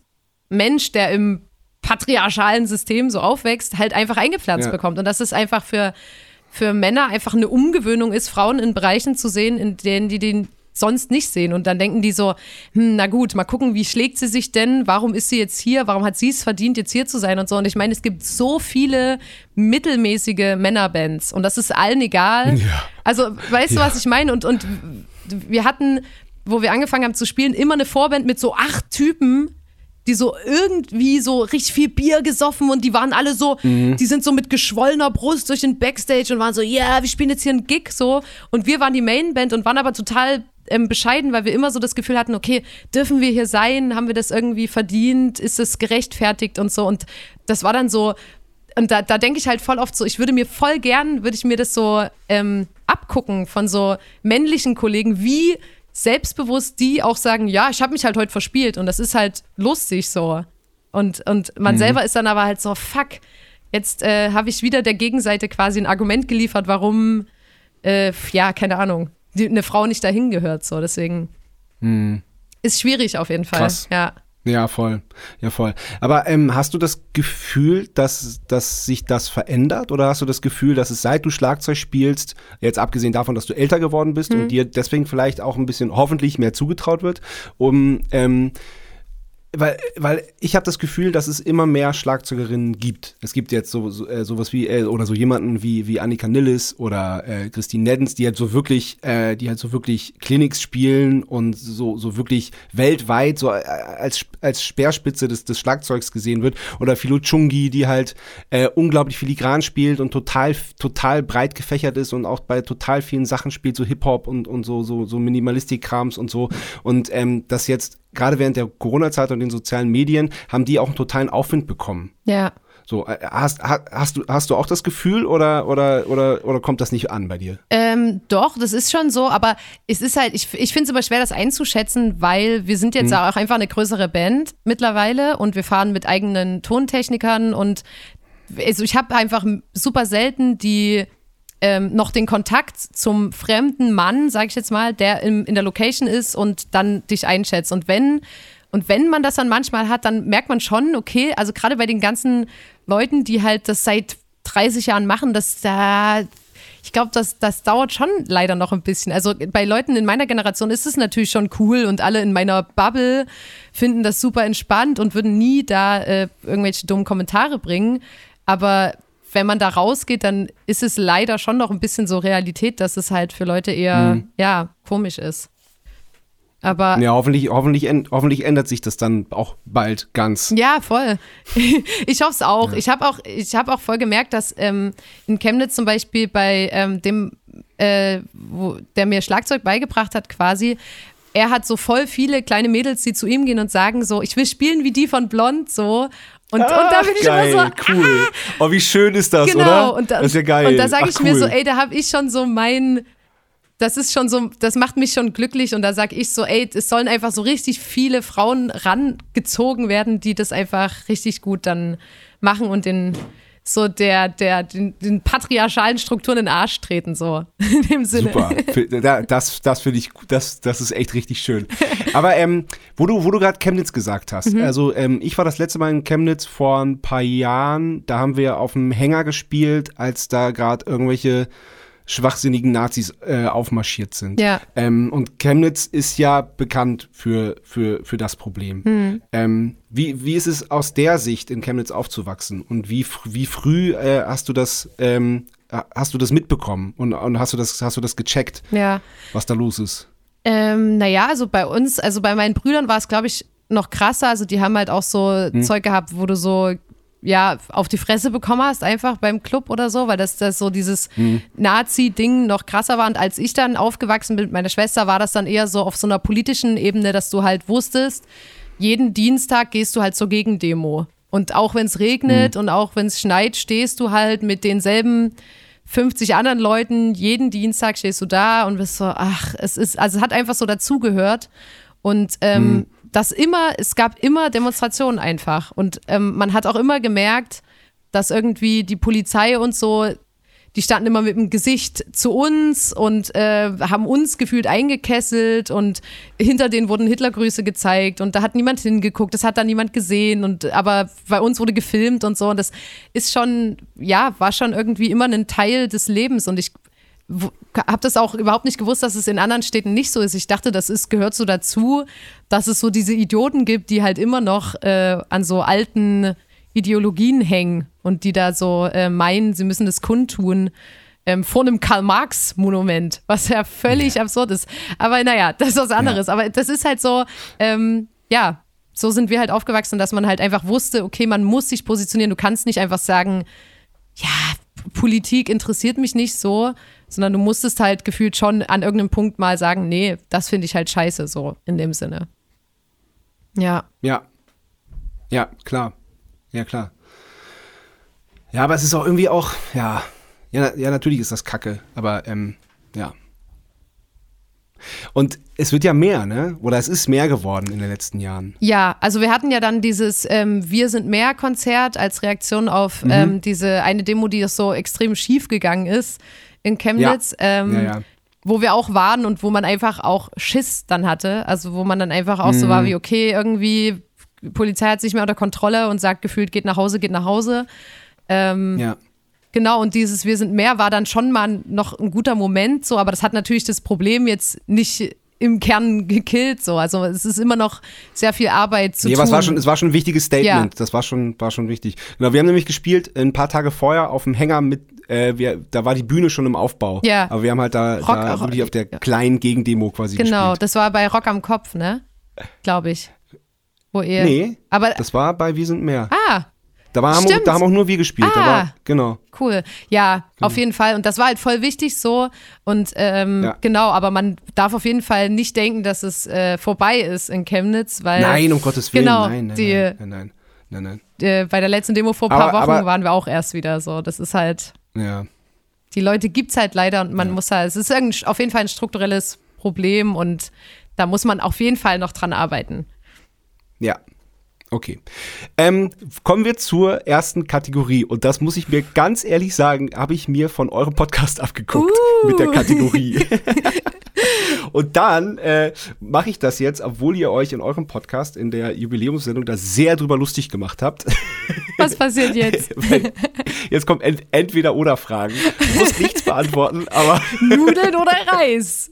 Mensch, der im patriarchalen System so aufwächst, halt einfach eingepflanzt Ja. bekommt. Und dass es einfach für, für Männer einfach eine Umgewöhnung ist, Frauen in Bereichen zu sehen, in denen die den sonst nicht sehen. Und dann denken die so, hm, na gut, mal gucken, wie schlägt sie sich denn? Warum ist sie jetzt hier? Warum hat sie es verdient, jetzt hier zu sein und so? Und ich meine, es gibt so viele mittelmäßige Männerbands und das ist allen egal. Also, weißt du, Ja. was ich meine? Und, und wir hatten, wo wir angefangen haben zu spielen, immer eine Vorband mit so acht Typen, die so irgendwie so richtig viel Bier gesoffen und die waren alle so, die sind so mit geschwollener Brust durch den Backstage und waren so, ja, wir spielen jetzt hier einen Gig so. Und wir waren die Mainband und waren aber total ähm, bescheiden, weil wir immer so das Gefühl hatten, okay, dürfen wir hier sein? Haben wir das irgendwie verdient? Ist es gerechtfertigt und so? Und das war dann so, und da, da denke ich halt voll oft so, ich würde mir voll gern, würde ich mir das so ähm, abgucken von so männlichen Kollegen, wie selbstbewusst die auch sagen, ja, ich habe mich halt heute verspielt und das ist halt lustig so. Und, und man selber ist dann aber halt so, fuck, jetzt äh, habe ich wieder der Gegenseite quasi ein Argument geliefert, warum, äh, ja, keine Ahnung, die, eine Frau nicht dahin gehört so. Deswegen ist schwierig auf jeden Fall. Krass. Ja. Ja, voll. Ja, voll. Aber ähm, hast du das Gefühl, dass, dass sich das verändert? Oder hast du das Gefühl, dass es seit du Schlagzeug spielst, jetzt abgesehen davon, dass du älter geworden bist und dir deswegen vielleicht auch ein bisschen hoffentlich mehr zugetraut wird, um ähm, weil, weil ich habe das Gefühl, dass es immer mehr Schlagzeugerinnen gibt. Es gibt jetzt so, so äh, sowas wie äh, oder so jemanden wie wie Annika Nilles oder äh, Christine Neddens, die halt so wirklich, äh, die halt so wirklich Clinics spielen und so so wirklich weltweit so äh, als als Speerspitze des des Schlagzeugs gesehen wird. Oder Philo Chungi, die halt äh, unglaublich filigran spielt und total total breit gefächert ist und auch bei total vielen Sachen spielt, so Hip Hop und und so so so Minimalistik-Krams und so. Und ähm, das jetzt gerade während der Corona-Zeit und den sozialen Medien haben die auch einen totalen Aufwind bekommen. Ja. So, äh, hast, hast, hast, du, hast du auch das Gefühl oder, oder, oder, oder kommt das nicht an bei dir? Ähm, doch, das ist schon so, aber es ist halt, ich, ich finde es immer schwer, das einzuschätzen, weil wir sind jetzt auch einfach eine größere Band mittlerweile und wir fahren mit eigenen Tontechnikern und also ich habe einfach super selten die ähm, noch den Kontakt zum fremden Mann, sage ich jetzt mal, der im, in der Location ist und dann dich einschätzt. Und wenn, und wenn man das dann manchmal hat, dann merkt man schon, okay, also gerade bei den ganzen Leuten, die halt das seit 30 Jahren machen, dass da ich glaube, das, das dauert schon leider noch ein bisschen. Also bei Leuten in meiner Generation ist es natürlich schon cool und alle in meiner Bubble finden das super entspannt und würden nie da äh, irgendwelche dummen Kommentare bringen. Aber wenn man da rausgeht, dann ist es leider schon noch ein bisschen so Realität, dass es halt für Leute eher, ja, komisch ist. Aber Ja, hoffentlich, hoffentlich, hoffentlich ändert sich das dann auch bald ganz. Ja, voll. Ich hoffe es auch. Ich habe auch, ich habe auch voll gemerkt, dass ähm, in Chemnitz zum Beispiel bei ähm, dem, äh, wo, der mir Schlagzeug beigebracht hat, quasi, er hat so voll viele kleine Mädels, die zu ihm gehen und sagen so, ich will spielen wie die von Blond so. Und, und da bin ich geil, immer so, cool. Oh, wie schön ist das, genau. oder? Und da, das ist ja geil. Und da sage Ach, ich mir cool. so, ey, da habe ich schon so mein das ist schon so, das macht mich schon glücklich und da sag ich so, ey, es sollen einfach so richtig viele Frauen rangezogen werden, die das einfach richtig gut dann machen und den so der, der, den, den patriarchalen Strukturen in den Arsch treten, so in dem Sinne. Super. Das, das finde ich, das, das ist echt richtig schön. Aber ähm, wo du, wo du gerade Chemnitz gesagt hast, mhm. also ähm, ich war das letzte Mal in Chemnitz vor ein paar Jahren, da haben wir auf dem Hänger gespielt, als da gerade irgendwelche schwachsinnigen Nazis äh, aufmarschiert sind. Ja. Ähm, und Chemnitz ist ja bekannt für, für, für das Problem. Mhm. Ähm, wie, wie ist es aus der Sicht in Chemnitz aufzuwachsen? Und wie, wie früh äh, hast du das, ähm, hast du das mitbekommen und, und hast du das, hast du das gecheckt, ja. was da los ist? Ähm, naja, also bei uns, also bei meinen Brüdern war es, glaube ich, noch krasser. Also die haben halt auch so hm. Zeug gehabt, wo du so ja, auf die Fresse bekommen hast, einfach beim Club oder so, weil das, das so dieses mhm. Nazi-Ding noch krasser war. Und als ich dann aufgewachsen bin mit meiner Schwester, war das dann eher so auf so einer politischen Ebene, dass du halt wusstest, jeden Dienstag gehst du halt zur Gegendemo. Und auch wenn es regnet mhm. und auch wenn es schneit, stehst du halt mit denselben 50 anderen Leuten, jeden Dienstag stehst du da und bist so, ach, es ist, also es hat einfach so dazugehört. Und ähm, mhm dass immer, es gab immer Demonstrationen einfach. Und ähm, man hat auch immer gemerkt, dass irgendwie die Polizei und so, die standen immer mit dem Gesicht zu uns und äh, haben uns gefühlt eingekesselt und hinter denen wurden Hitlergrüße gezeigt und da hat niemand hingeguckt, das hat da niemand gesehen und aber bei uns wurde gefilmt und so und das ist schon, ja, war schon irgendwie immer ein Teil des Lebens und ich habe das auch überhaupt nicht gewusst, dass es in anderen Städten nicht so ist. Ich dachte, das ist, gehört so dazu, dass es so diese Idioten gibt, die halt immer noch äh, an so alten Ideologien hängen und die da so äh, meinen, sie müssen das kundtun. Ähm, vor einem Karl-Marx-Monument, was ja völlig ja. absurd ist. Aber naja, das ist was anderes. Ja. Aber das ist halt so, ähm, ja, so sind wir halt aufgewachsen, dass man halt einfach wusste, okay, man muss sich positionieren. Du kannst nicht einfach sagen, ja, Politik interessiert mich nicht so, sondern du musstest halt gefühlt schon an irgendeinem Punkt mal sagen, nee, das finde ich halt scheiße, so in dem Sinne. Ja. Ja. Ja, klar. Ja, klar. Ja, aber es ist auch irgendwie auch, ja, ja, ja natürlich ist das Kacke, aber ähm, ja. Und es wird ja mehr, ne? Oder es ist mehr geworden in den letzten Jahren. Ja, also wir hatten ja dann dieses ähm, Wir sind mehr Konzert als Reaktion auf mhm. ähm, diese eine Demo, die so extrem schief gegangen ist in Chemnitz. Ja. Ähm, ja, ja. Wo wir auch waren und wo man einfach auch Schiss dann hatte. Also wo man dann einfach auch mhm. so war wie, okay, irgendwie, Polizei hat sich mehr unter Kontrolle und sagt gefühlt, geht nach Hause, geht nach Hause. Ähm, ja. Genau, und dieses Wir sind mehr war dann schon mal noch ein guter Moment, so, aber das hat natürlich das Problem jetzt nicht im Kern gekillt. So. Also es ist immer noch sehr viel Arbeit zu ja, tun. Aber es war schon, es war schon ein wichtiges Statement. Ja. Das war schon, war schon wichtig. Genau, wir haben nämlich gespielt ein paar Tage vorher auf dem Hänger mit, äh, wir, da war die Bühne schon im Aufbau. Ja. Aber wir haben halt da, Rock, da wirklich auf der kleinen Gegendemo quasi genau, gespielt. Genau, das war bei Rock am Kopf, ne? Glaube ich. Wo ihr. Nee, aber das war bei Wir sind mehr. Ah, da, war, haben, da haben auch nur wir gespielt. Ah, war, genau. Cool. Ja, genau. auf jeden Fall. Und das war halt voll wichtig so. Und ähm, ja. genau, aber man darf auf jeden Fall nicht denken, dass es äh, vorbei ist in Chemnitz, weil. Nein, um Gottes Willen. Genau, nein, nein, die, nein, nein, nein, nein, äh, bei der letzten Demo vor ein paar aber, Wochen aber, waren wir auch erst wieder so. Das ist halt. Ja. Die Leute gibt es halt leider und man ja. muss halt, es ist auf jeden Fall ein strukturelles Problem und da muss man auf jeden Fall noch dran arbeiten. Ja, Okay. Ähm, kommen wir zur ersten Kategorie. Und das muss ich mir ganz ehrlich sagen, habe ich mir von eurem Podcast abgeguckt uh. mit der Kategorie. Und dann äh, mache ich das jetzt, obwohl ihr euch in eurem Podcast in der Jubiläumssendung da sehr drüber lustig gemacht habt. Was passiert jetzt? jetzt kommt ent entweder oder Fragen. Du musst nichts beantworten, aber. Nudeln oder Reis?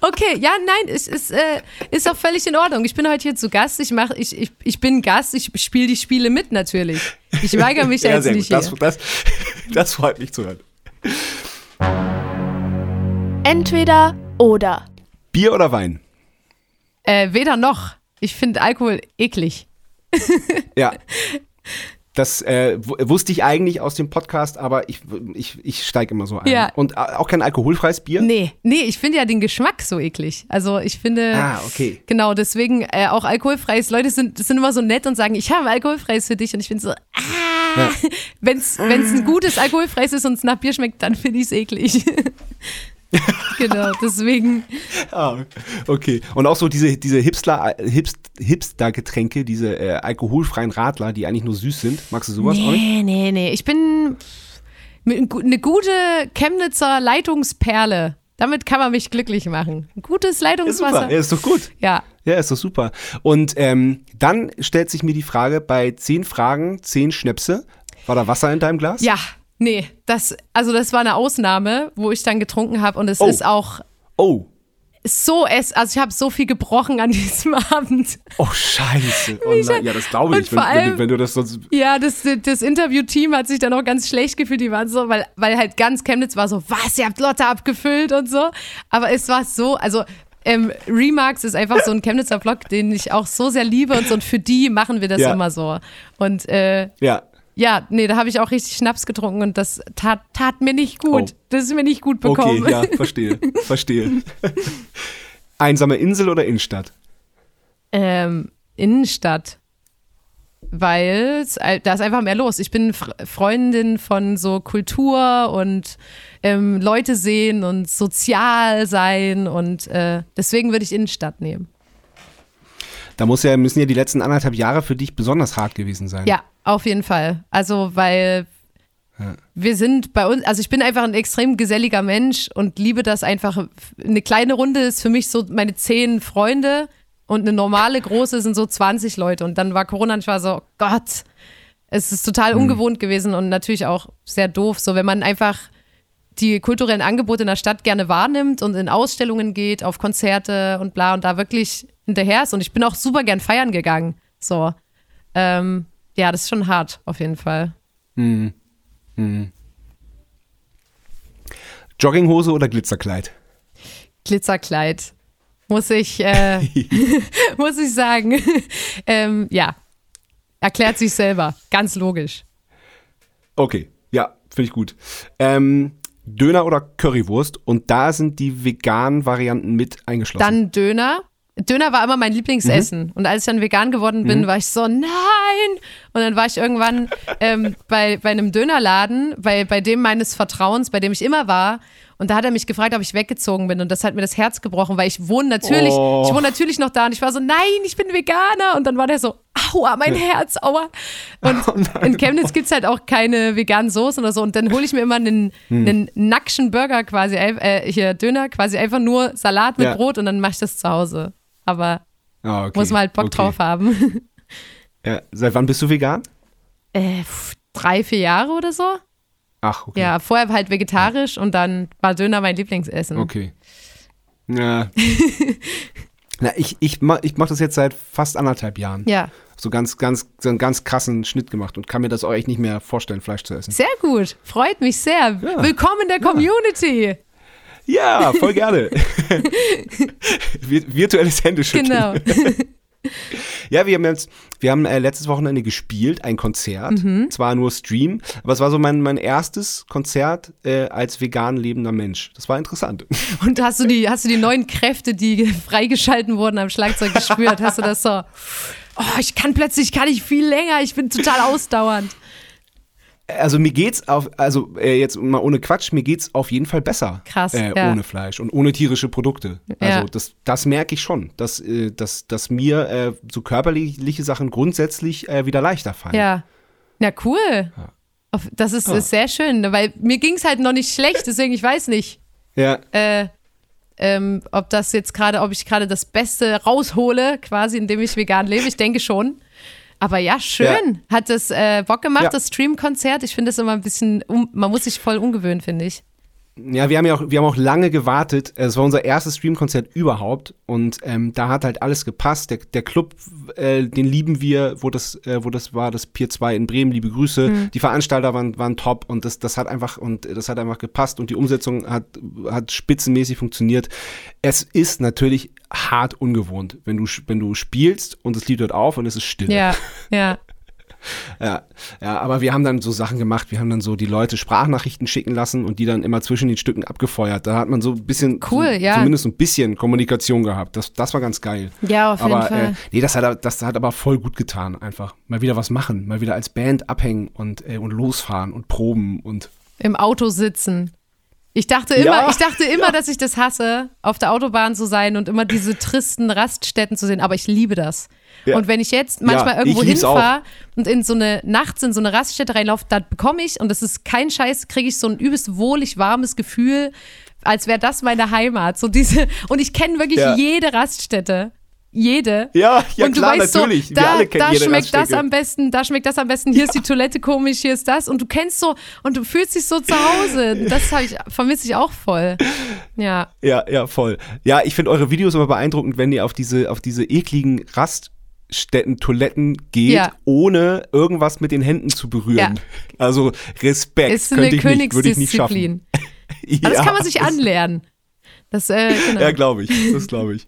Okay, ja, nein, es ist, äh, ist auch völlig in Ordnung. Ich bin heute hier zu Gast. Ich, mach, ich, ich, ich bin Gast. Ich spiele die Spiele mit natürlich. Ich weigere mich ja, jetzt nicht. Das, das, das freut mich zu hören. Entweder oder. Bier oder Wein? Äh, weder noch. Ich finde Alkohol eklig. ja. Das äh, wusste ich eigentlich aus dem Podcast, aber ich, ich, ich steige immer so ein. Ja. Und auch kein alkoholfreies Bier? Nee, nee, ich finde ja den Geschmack so eklig. Also ich finde. Ah, okay. Genau, deswegen äh, auch alkoholfreies. Leute sind, sind immer so nett und sagen, ich habe alkoholfreies für dich. Und ich finde so, ah, ja. wenn es ein gutes alkoholfreies ist und es nach Bier schmeckt, dann finde ich es eklig. genau, deswegen. Ah, okay. Und auch so diese, diese Hipster, Hipst, Hipster-Getränke, diese äh, alkoholfreien Radler, die eigentlich nur süß sind. Magst du sowas auch nicht? Nee, nee, nee. Ich bin eine gute Chemnitzer Leitungsperle. Damit kann man mich glücklich machen. Ein gutes Ist super, Leitungswasser. ja, ist doch gut. Ja. Ja, ist doch super. Und ähm, dann stellt sich mir die Frage, bei zehn Fragen, zehn Schnäpse, war da Wasser in deinem Glas? Ja, nee, das, also das war eine Ausnahme, wo ich dann getrunken habe und es Oh. ist auch Oh, so es, also ich habe so viel gebrochen an diesem Abend. oh scheiße. Oh nein, ja, das glaube ich, wenn, wenn, allem- du, wenn du das sonst... Ja, das, das Interview-Team hat sich dann auch ganz schlecht gefühlt. Die waren so, weil, weil halt ganz Chemnitz war so, was, ihr habt Lotte abgefüllt und so. Aber es war so, also ähm, Remarks ist einfach so ein Chemnitzer Vlog, den ich auch so sehr liebe und so und für die machen wir das Ja. immer so. Und äh, Ja, ja, nee, da habe ich auch richtig Schnaps getrunken und das tat, tat mir nicht gut. Oh. Das ist mir nicht gut okay, bekommen. ja, verstehe, verstehe. Einsame Insel oder Innenstadt? Ähm, Innenstadt. Weil da ist einfach mehr los. Ich bin Fr- Freundin von so Kultur und ähm, Leute sehen und sozial sein und äh, deswegen würde ich Innenstadt nehmen. Da muss ja, müssen ja die letzten anderthalb Jahre für dich besonders hart gewesen sein. Ja, auf jeden Fall. Also, weil wir sind bei uns, also ich bin einfach ein extrem geselliger Mensch und liebe das einfach. Eine kleine Runde ist für mich so meine zehn Freunde und eine normale große sind so 20 Leute. Und dann war Corona und ich war so, Gott, es ist total ungewohnt gewesen und natürlich auch sehr doof. So, wenn man einfach die kulturellen Angebote in der Stadt gerne wahrnimmt und in Ausstellungen geht, auf Konzerte und bla und da wirklich hinterher ist. Und ich bin auch super gern feiern gegangen. So. Ähm, ja, das ist schon hart, auf jeden Fall. Jogginghose oder Glitzerkleid? Glitzerkleid. Muss ich, äh, muss ich sagen. ähm, ja. Erklärt sich selber. Ganz logisch. Okay, ja, finde ich gut. Ähm, Döner oder Currywurst? Und da sind die veganen Varianten mit eingeschlossen. Dann Döner. Döner war immer mein Lieblingsessen. Und als ich dann vegan geworden bin, war ich so, nein! Und dann war ich irgendwann ähm, bei, bei einem Dönerladen, bei, bei dem meines Vertrauens, bei dem ich immer war. Und da hat er mich gefragt, ob ich weggezogen bin. Und das hat mir das Herz gebrochen, weil ich wohne natürlich, Oh. ich wohne natürlich noch da. Und ich war so, nein, ich bin Veganer. Und dann war der so, aua, mein Herz, aua. Und in Chemnitz gibt es halt auch keine veganen Soßen oder so. Und dann hole ich mir immer einen, Hm. einen Nackschen Burger quasi, äh, hier Döner, quasi einfach nur Salat mit Ja. Brot und dann mache ich das zu Hause. Aber Ah, okay. muss man halt Bock okay. drauf haben. Ja, seit wann bist du vegan? äh, drei, vier Jahre oder so? Ach, okay. Ja, vorher halt vegetarisch und dann war Döner mein Lieblingsessen. Okay. Ja. Na, ich, ich, mach, ich mache das jetzt seit fast anderthalb Jahren. Ja, So ganz, ganz, so einen ganz krassen Schnitt gemacht und kann mir das auch echt nicht mehr vorstellen, Fleisch zu essen. sehr gut. Freut mich sehr. Ja. Willkommen in der Community. Ja, voll gerne. Virtuelles Händeschütteln. Genau. Ja, wir haben jetzt, wir haben äh, letztes Wochenende gespielt, ein Konzert. Mhm. Zwar nur Stream, aber es war so mein, mein erstes Konzert äh, als vegan lebender Mensch. Das war interessant. Und hast du die, hast du die neuen Kräfte, die freigeschalten wurden am Schlagzeug gespürt? Hast du das so? Oh, ich kann plötzlich, kann ich viel länger. Ich bin total ausdauernd. Also mir geht's auf, also äh, jetzt mal ohne Quatsch, mir geht's auf jeden Fall besser. Krass, Äh, ja. Ohne Fleisch und ohne tierische Produkte. Also Ja. das, das merke ich schon, dass, äh, dass, dass mir äh, so körperliche Sachen grundsätzlich äh, wieder leichter fallen. Ja. Ja, cool. Auf- Das ist, ist sehr schön, weil mir ging es halt noch nicht schlecht, deswegen ich weiß nicht, Ja. äh, ähm, ob das jetzt gerade, ob ich gerade das Beste raushole, quasi, indem ich vegan lebe. Ich denke schon. Aber ja, schön. Hat das äh, Bock gemacht, Ja. das Stream-Konzert? Ich finde das immer ein bisschen, um, man muss sich voll umgewöhnen, finde ich. Ja, wir haben ja auch, wir haben auch lange gewartet. Es war unser erstes Streamkonzert überhaupt und ähm, da hat halt alles gepasst. Der, der Club, äh, den lieben wir, wo das, äh, wo das war, das Pier 2 in Bremen, liebe Grüße. Die Veranstalter waren, waren top und das, das hat einfach und das hat einfach gepasst und die Umsetzung hat, hat spitzenmäßig funktioniert. Es ist natürlich hart ungewohnt, wenn du, wenn du spielst und das Lied hört auf und es ist still. Ja, ja. Ja, ja, aber wir haben dann so Sachen gemacht, wir haben dann so die Leute Sprachnachrichten schicken lassen und die dann immer zwischen den Stücken abgefeuert. Da hat man so ein bisschen, Cool, so, ja. zumindest ein bisschen Kommunikation gehabt. Das, das war ganz geil. Ja, auf jeden aber Fall. Äh, nee, das hat, das hat aber voll gut getan, einfach. Mal wieder was machen, mal wieder als Band abhängen und, äh, und losfahren und proben und Im Auto sitzen. Ich dachte immer, Ja. ich dachte immer, dass ich das hasse, auf der Autobahn zu sein und immer diese tristen Raststätten zu sehen, aber ich liebe das. Ja. Und wenn ich jetzt manchmal Ja, irgendwo hinfahre und in so eine nachts in so eine Raststätte reinlaufe, dann bekomme ich, und das ist kein Scheiß, kriege ich so ein übelst wohlig warmes Gefühl, als wäre das meine Heimat. So diese, und ich kenne wirklich Ja. jede Raststätte. Jede. Ja, ja und du klar, weißt natürlich. So, da, da schmeckt das am besten, da schmeckt das am besten, hier ist die Toilette komisch, hier ist das. Und du kennst so, und du fühlst dich so zu Hause. Das ich, vermisse ich auch voll. Ja. Ja, ja, voll. Ja, ich finde eure Videos immer beeindruckend, wenn ihr auf diese, auf diese ekligen Raststätten, Toiletten geht, Ja. ohne irgendwas mit den Händen zu berühren. Ja. Also Respekt. Ist eine könnte ich nicht, würde ich nicht schaffen. Königsdisziplin. Ja, Aber das kann man sich anlernen. Das, äh, genau. Ja, glaube ich. Das glaube ich.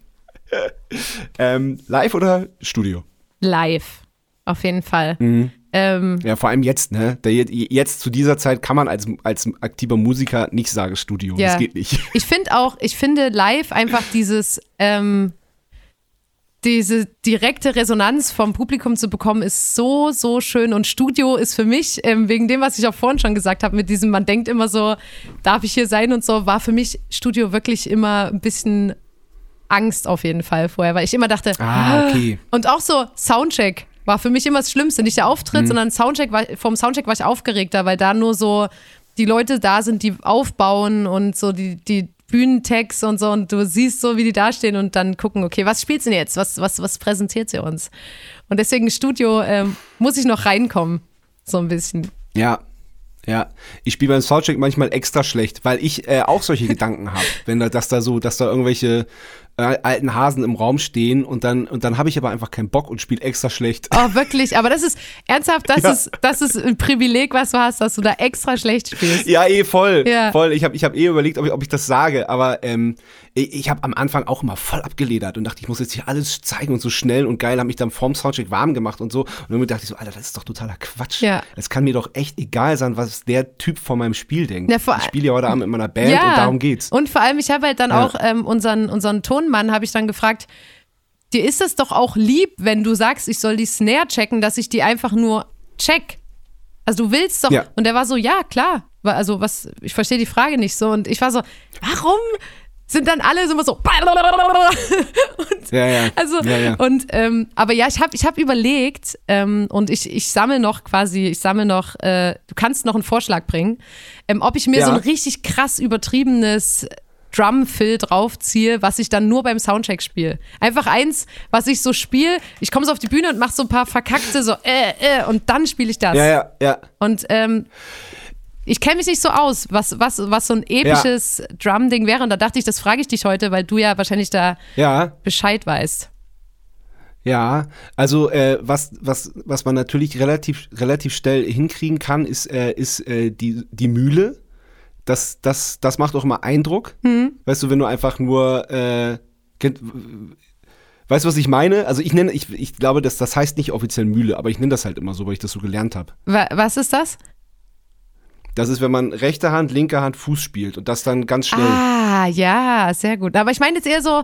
ähm, live oder Studio? Live. Auf jeden Fall. Mhm. Ähm, Ja, vor allem jetzt, ne? Jetzt zu dieser Zeit kann man als, als aktiver Musiker nicht sagen Studio. Ja. Das geht nicht. ich finde auch, ich finde live einfach dieses, ähm, diese direkte Resonanz vom Publikum zu bekommen, ist so, so schön. Und Studio ist für mich, ähm, wegen dem, was ich auch vorhin schon gesagt habe, mit diesem, man denkt immer so, darf ich hier sein und so, war für mich Studio wirklich immer ein bisschen Angst auf jeden Fall vorher, weil ich immer dachte, Ah, okay. und auch so Soundcheck war für mich immer das Schlimmste. Nicht der Auftritt, Mhm. sondern Soundcheck war, vom Soundcheck war ich aufgeregter, weil da nur so die Leute da sind, die aufbauen und so die, die Bühnentags und so und du siehst so, wie die da stehen und dann gucken, okay, was spielt sie denn jetzt? Was, was, was präsentiert sie uns? Und deswegen Studio ähm, muss ich noch reinkommen. So ein bisschen. Ja. Ja, ich spiele beim Soundcheck manchmal extra schlecht, weil ich äh, auch solche Gedanken habe, wenn da, dass da so, dass da irgendwelche äh, alten Hasen im Raum stehen und dann und dann habe ich aber einfach keinen Bock und spiele extra schlecht. Oh, wirklich. Aber das ist ernsthaft, das, Ja. ist, das ist ein Privileg, was du hast, dass du da extra schlecht spielst. Ja, eh voll, Ja. voll. Ich habe ich hab eh überlegt, ob ich, ob ich das sage, aber ähm, ich, ich habe am Anfang auch immer voll abgeledert und dachte, ich muss jetzt hier alles zeigen und so schnell und geil, habe mich dann vorm Soundcheck warm gemacht und so. Und irgendwie dachte ich so, Alter, das ist doch totaler Quatsch. Ja. Es kann mir doch echt egal sein, was der Typ von meinem Spiel denkt. Ja, ich spiele ja heute Abend mit meiner Band und darum geht's. Und vor allem, ich habe halt dann Ja. auch ähm, unseren, unseren Tonmann, habe ich dann gefragt, dir ist es doch auch lieb, wenn du sagst, ich soll die Snare checken, dass ich die einfach nur check. Also du willst doch. Ja. Und der war so, ja, klar. Also was, ich verstehe die Frage nicht so. Und ich war so, warum sind dann alle so immer so. und Ja, ja. also, ja, ja. und, ähm, aber ja, ich habe ich hab überlegt ähm, und ich, ich sammle noch quasi, ich sammle noch, äh, du kannst noch einen Vorschlag bringen, ähm, ob ich mir Ja. so ein richtig krass übertriebenes Drumfill draufziehe, was ich dann nur beim Soundcheck spiele. Einfach eins, was ich so spiele, ich komme so auf die Bühne und mache so ein paar verkackte, so äh, äh, und dann spiele ich das. ja, ja, ja. Und ähm, ich kenne mich nicht so aus, was, was, was so ein episches Drum-Ding wäre. Und da dachte ich, das frage ich dich heute, weil du ja wahrscheinlich da Ja, Bescheid weißt. Ja, also äh, was, was, was man natürlich relativ, relativ schnell hinkriegen kann, ist, äh, ist äh, die, die Mühle. Das, das, das macht auch immer Eindruck. Weißt du, wenn du einfach nur äh, Weißt du, was ich meine? Also ich nenne, ich, ich glaube, das, das heißt nicht offiziell Mühle, aber ich nenne das halt immer so, weil ich das so gelernt habe. Wa was ist das? Das ist, wenn man rechte Hand, linke Hand Fuß spielt und das dann ganz schnell. Ah, ja, sehr gut. Aber ich meine jetzt eher so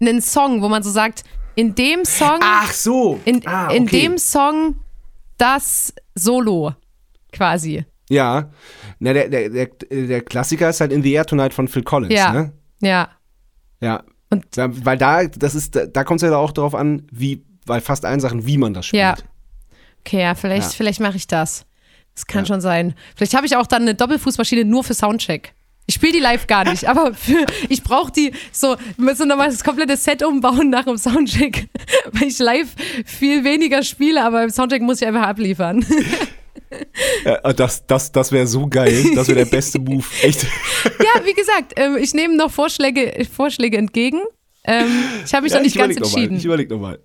einen Song, wo man so sagt, in dem Song, Ach so. in, ah, in okay. dem Song das Solo quasi. Ja. Na, der, der, der, der Klassiker ist halt In the Air Tonight von Phil Collins, Ja. ne? Ja. Ja. Und- da, weil da, das ist, da, da kommt es ja auch darauf an, wie, bei fast allen Sachen, wie man das spielt. Ja. Okay, ja, vielleicht, Ja. vielleicht mache ich das. Das kann Ja. schon sein. Vielleicht habe ich auch dann eine Doppelfußmaschine nur für Soundcheck. Ich spiele die live gar nicht, aber für, ich brauche die so, wir müssen nochmal das komplette Set umbauen nach dem Soundcheck, weil ich live viel weniger spiele, aber im Soundcheck muss ich einfach abliefern. Ja, das das, das wäre so geil. Das wäre der beste Move. Echt. ja, wie gesagt, ähm, ich nehme noch Vorschläge, Vorschläge entgegen. Ähm, ich habe mich Ja, noch nicht ich ganz noch mal. entschieden. Ich überlege nochmal.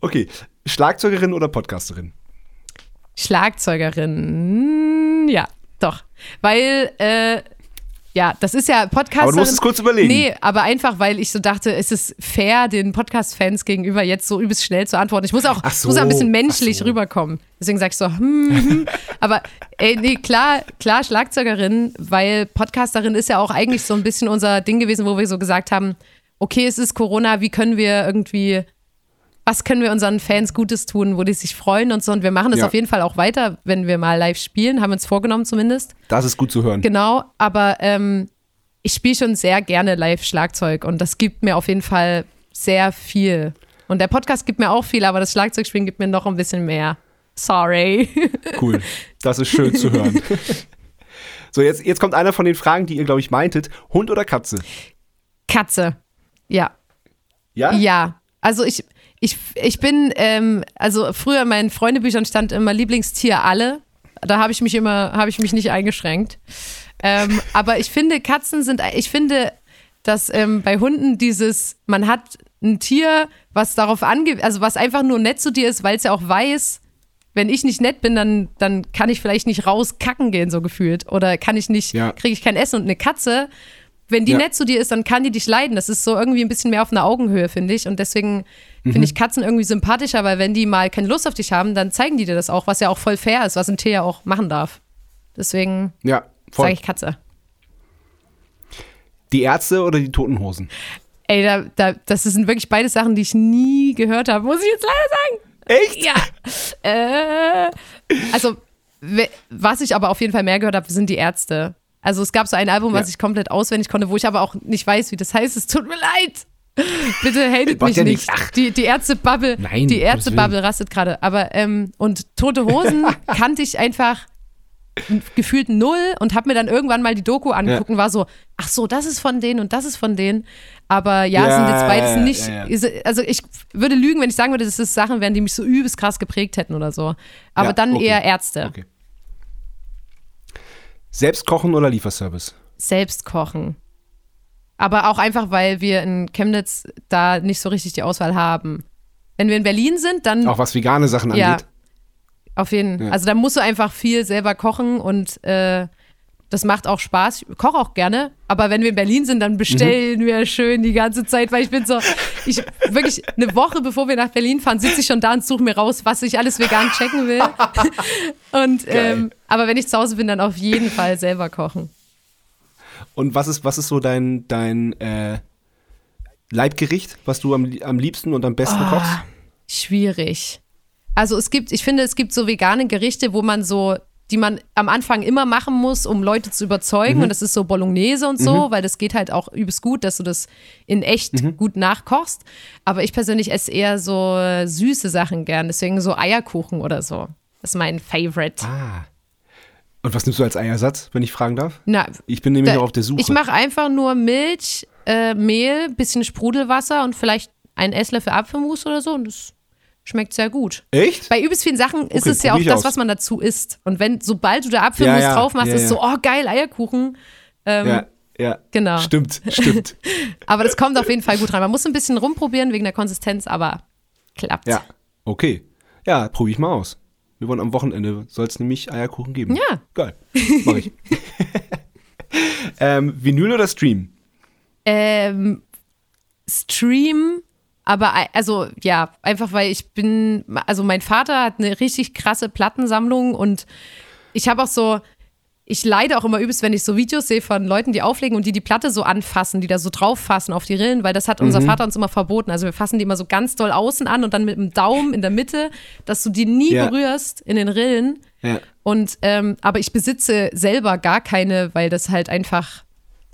Okay. Schlagzeugerin oder Podcasterin? Schlagzeugerin, ja, doch. Weil, äh, ja, das ist ja Podcast. Aber du musst es kurz überlegen. Nee, aber einfach, weil ich so dachte, es ist fair, den Podcast-Fans gegenüber jetzt so übelst schnell zu antworten. Ich muss auch, so, muss auch ein bisschen menschlich so. rüberkommen. Deswegen sag ich so, hm, hm. aber ey, nee, klar, klar Schlagzeugerin, weil Podcasterin ist ja auch eigentlich so ein bisschen unser Ding gewesen, wo wir so gesagt haben, okay, es ist Corona, wie können wir irgendwie was können wir unseren Fans Gutes tun, wo die sich freuen und so. Und wir machen das Ja. auf jeden Fall auch weiter, wenn wir mal live spielen, haben wir uns vorgenommen zumindest. Das ist gut zu hören. Genau, aber ähm, ich spiele schon sehr gerne live Schlagzeug und das gibt mir auf jeden Fall sehr viel. Und der Podcast gibt mir auch viel, aber das Schlagzeugspielen gibt mir noch ein bisschen mehr. Sorry. Cool. Das ist schön zu hören. So, jetzt, jetzt kommt einer von den Fragen, die ihr, glaube ich, meintet. Hund oder Katze? Katze. Ja. Ja? Ja. Also ich, ich, ich bin, ähm, also früher in meinen Freundebüchern stand immer Lieblingstier alle. Da habe ich mich immer, habe ich mich nicht eingeschränkt. Ähm, aber ich finde, Katzen sind, ich finde, dass ähm, bei Hunden dieses, man hat ein Tier, was darauf ange, also was einfach nur nett zu dir ist, weil es ja auch weiß, wenn ich nicht nett bin, dann, dann kann ich vielleicht nicht raus kacken gehen, so gefühlt. Oder kann ich nicht, Ja. kriege ich kein Essen. Und eine Katze, wenn die Ja. nett zu dir ist, dann kann die dich leiden. Das ist so irgendwie ein bisschen mehr auf einer Augenhöhe, finde ich. Und deswegen Mhm. finde ich Katzen irgendwie sympathischer, weil wenn die mal keine Lust auf dich haben, dann zeigen die dir das auch, was ja auch voll fair ist, was ein Tier ja auch machen darf. Deswegen Ja, sage ich Katze. Die Ärzte oder die Toten Hosen? Ey, da, da, das sind wirklich beide Sachen, die ich nie gehört habe, muss ich jetzt leider sagen. Echt? Ja. äh, also, was ich aber auf jeden Fall mehr gehört habe, sind die Ärzte. Also es gab so ein Album, was Ja. ich komplett auswendig konnte, wo ich aber auch nicht weiß, wie das heißt. Es tut mir leid. Bitte hatet mich ja nicht. Ach. Die, die Ärzte-Bubble, Nein, die Ärzte-Bubble rastet gerade. Aber, ähm, und Tote Hosen kannte ich einfach gefühlt null und habe mir dann irgendwann mal die Doku angeguckt Ja. und war so, ach so, das ist von denen und das ist von denen. Aber ja, Ja, sind jetzt beides nicht, ja, ist- also ich würde lügen, wenn ich sagen würde, dass es Sachen wären, die mich so übelst krass geprägt hätten oder so. Aber dann okay. eher Ärzte. Okay. Selbst kochen oder Lieferservice? Selbst kochen. Aber auch einfach, weil wir in Chemnitz da nicht so richtig die Auswahl haben. Wenn wir in Berlin sind, dann Auch was vegane Sachen Ja. angeht? auf jeden Ja. Also da musst du einfach viel selber kochen und äh, das macht auch Spaß. Ich koche auch gerne, aber wenn wir in Berlin sind, dann bestellen Mhm. wir schön die ganze Zeit, weil ich bin so, ich wirklich eine Woche bevor wir nach Berlin fahren, sitze ich schon da und suche mir raus, was ich alles vegan checken will. Und ähm, aber wenn ich zu Hause bin, dann auf jeden Fall selber kochen. Und was ist, was ist so dein, dein äh, Leibgericht, was du am, am liebsten und am besten Ah. kochst? Schwierig. Also es gibt, ich finde, es gibt so vegane Gerichte, wo man so, die man am Anfang immer machen muss, um Leute zu überzeugen. Und das ist so Bolognese und so, weil das geht halt auch übelst gut, dass du das in echt gut nachkochst. Aber ich persönlich esse eher so süße Sachen gern, deswegen so Eierkuchen oder so. Das ist mein Favorite. Ah. Und was nimmst du als Eiersatz, wenn ich fragen darf? Na, Ich bin nämlich da- noch auf der Suche. Ich mache einfach nur Milch, äh, Mehl, bisschen Sprudelwasser und vielleicht einen Esslöffel Apfelmus oder so. Und das schmeckt sehr gut. Echt? Bei übelst vielen Sachen ist Okay, es ja auch das, aus. was man dazu isst. Und wenn, sobald du da Apfelmus Ja, ja, drauf machst, ja, ist so, oh geil, Eierkuchen. Ähm, ja, ja. genau. Stimmt, stimmt. Aber das kommt auf jeden Fall gut rein. Man muss ein bisschen rumprobieren wegen der Konsistenz, aber klappt. ja, okay. Ja, probiere ich mal aus. Wir wollen am Wochenende, soll es nämlich Eierkuchen geben. Ja. Geil, mach ich. ähm, Vinyl oder Stream? Ähm, Stream, aber also ja, einfach weil ich bin, also mein Vater hat eine richtig krasse Plattensammlung und ich habe auch so, ich leide auch immer übelst, wenn ich so Videos sehe von Leuten, die auflegen und die die Platte so anfassen, die da so drauf fassen auf die Rillen, weil das hat unser Vater uns immer verboten. Also wir fassen die immer so ganz doll außen an und dann mit dem Daumen in der Mitte, dass du die nie Ja. berührst in den Rillen. Ja. Und ähm, aber ich besitze selber gar keine, weil das halt einfach,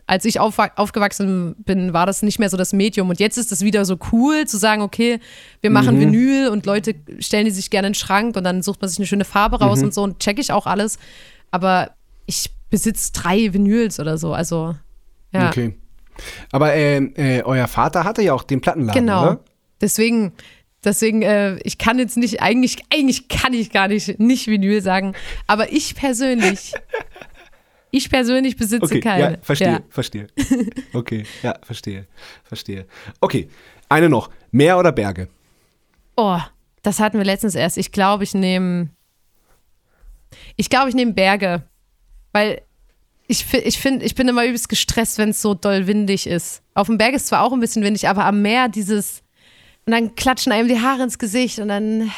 als ich aufwa- aufgewachsen bin, war das nicht mehr so das Medium. Und jetzt ist es wieder so cool zu sagen, okay, wir machen Vinyl und Leute stellen die sich gerne in den Schrank und dann sucht man sich eine schöne Farbe raus und so und check ich auch alles. Aber ich besitze drei Vinyls oder so. Also ja, Okay. Aber ähm, äh, euer Vater hatte ja auch den Plattenladen, genau. oder? Deswegen. Deswegen, äh, ich kann jetzt nicht, eigentlich, eigentlich kann ich gar nicht, nicht Vinyl sagen, aber ich persönlich, ich persönlich besitze Okay, keine. ja, verstehe, Ja. verstehe. Okay, ja, verstehe, verstehe. Okay, eine noch. Meer oder Berge? Oh, das hatten wir letztens erst. Ich glaube, ich nehme. Ich glaube, ich nehme Berge. Weil ich, ich finde, ich bin immer übelst gestresst, wenn es so doll windig ist. Auf dem Berg ist zwar auch ein bisschen windig, aber am Meer dieses. Und dann klatschen einem die Haare ins Gesicht und dann.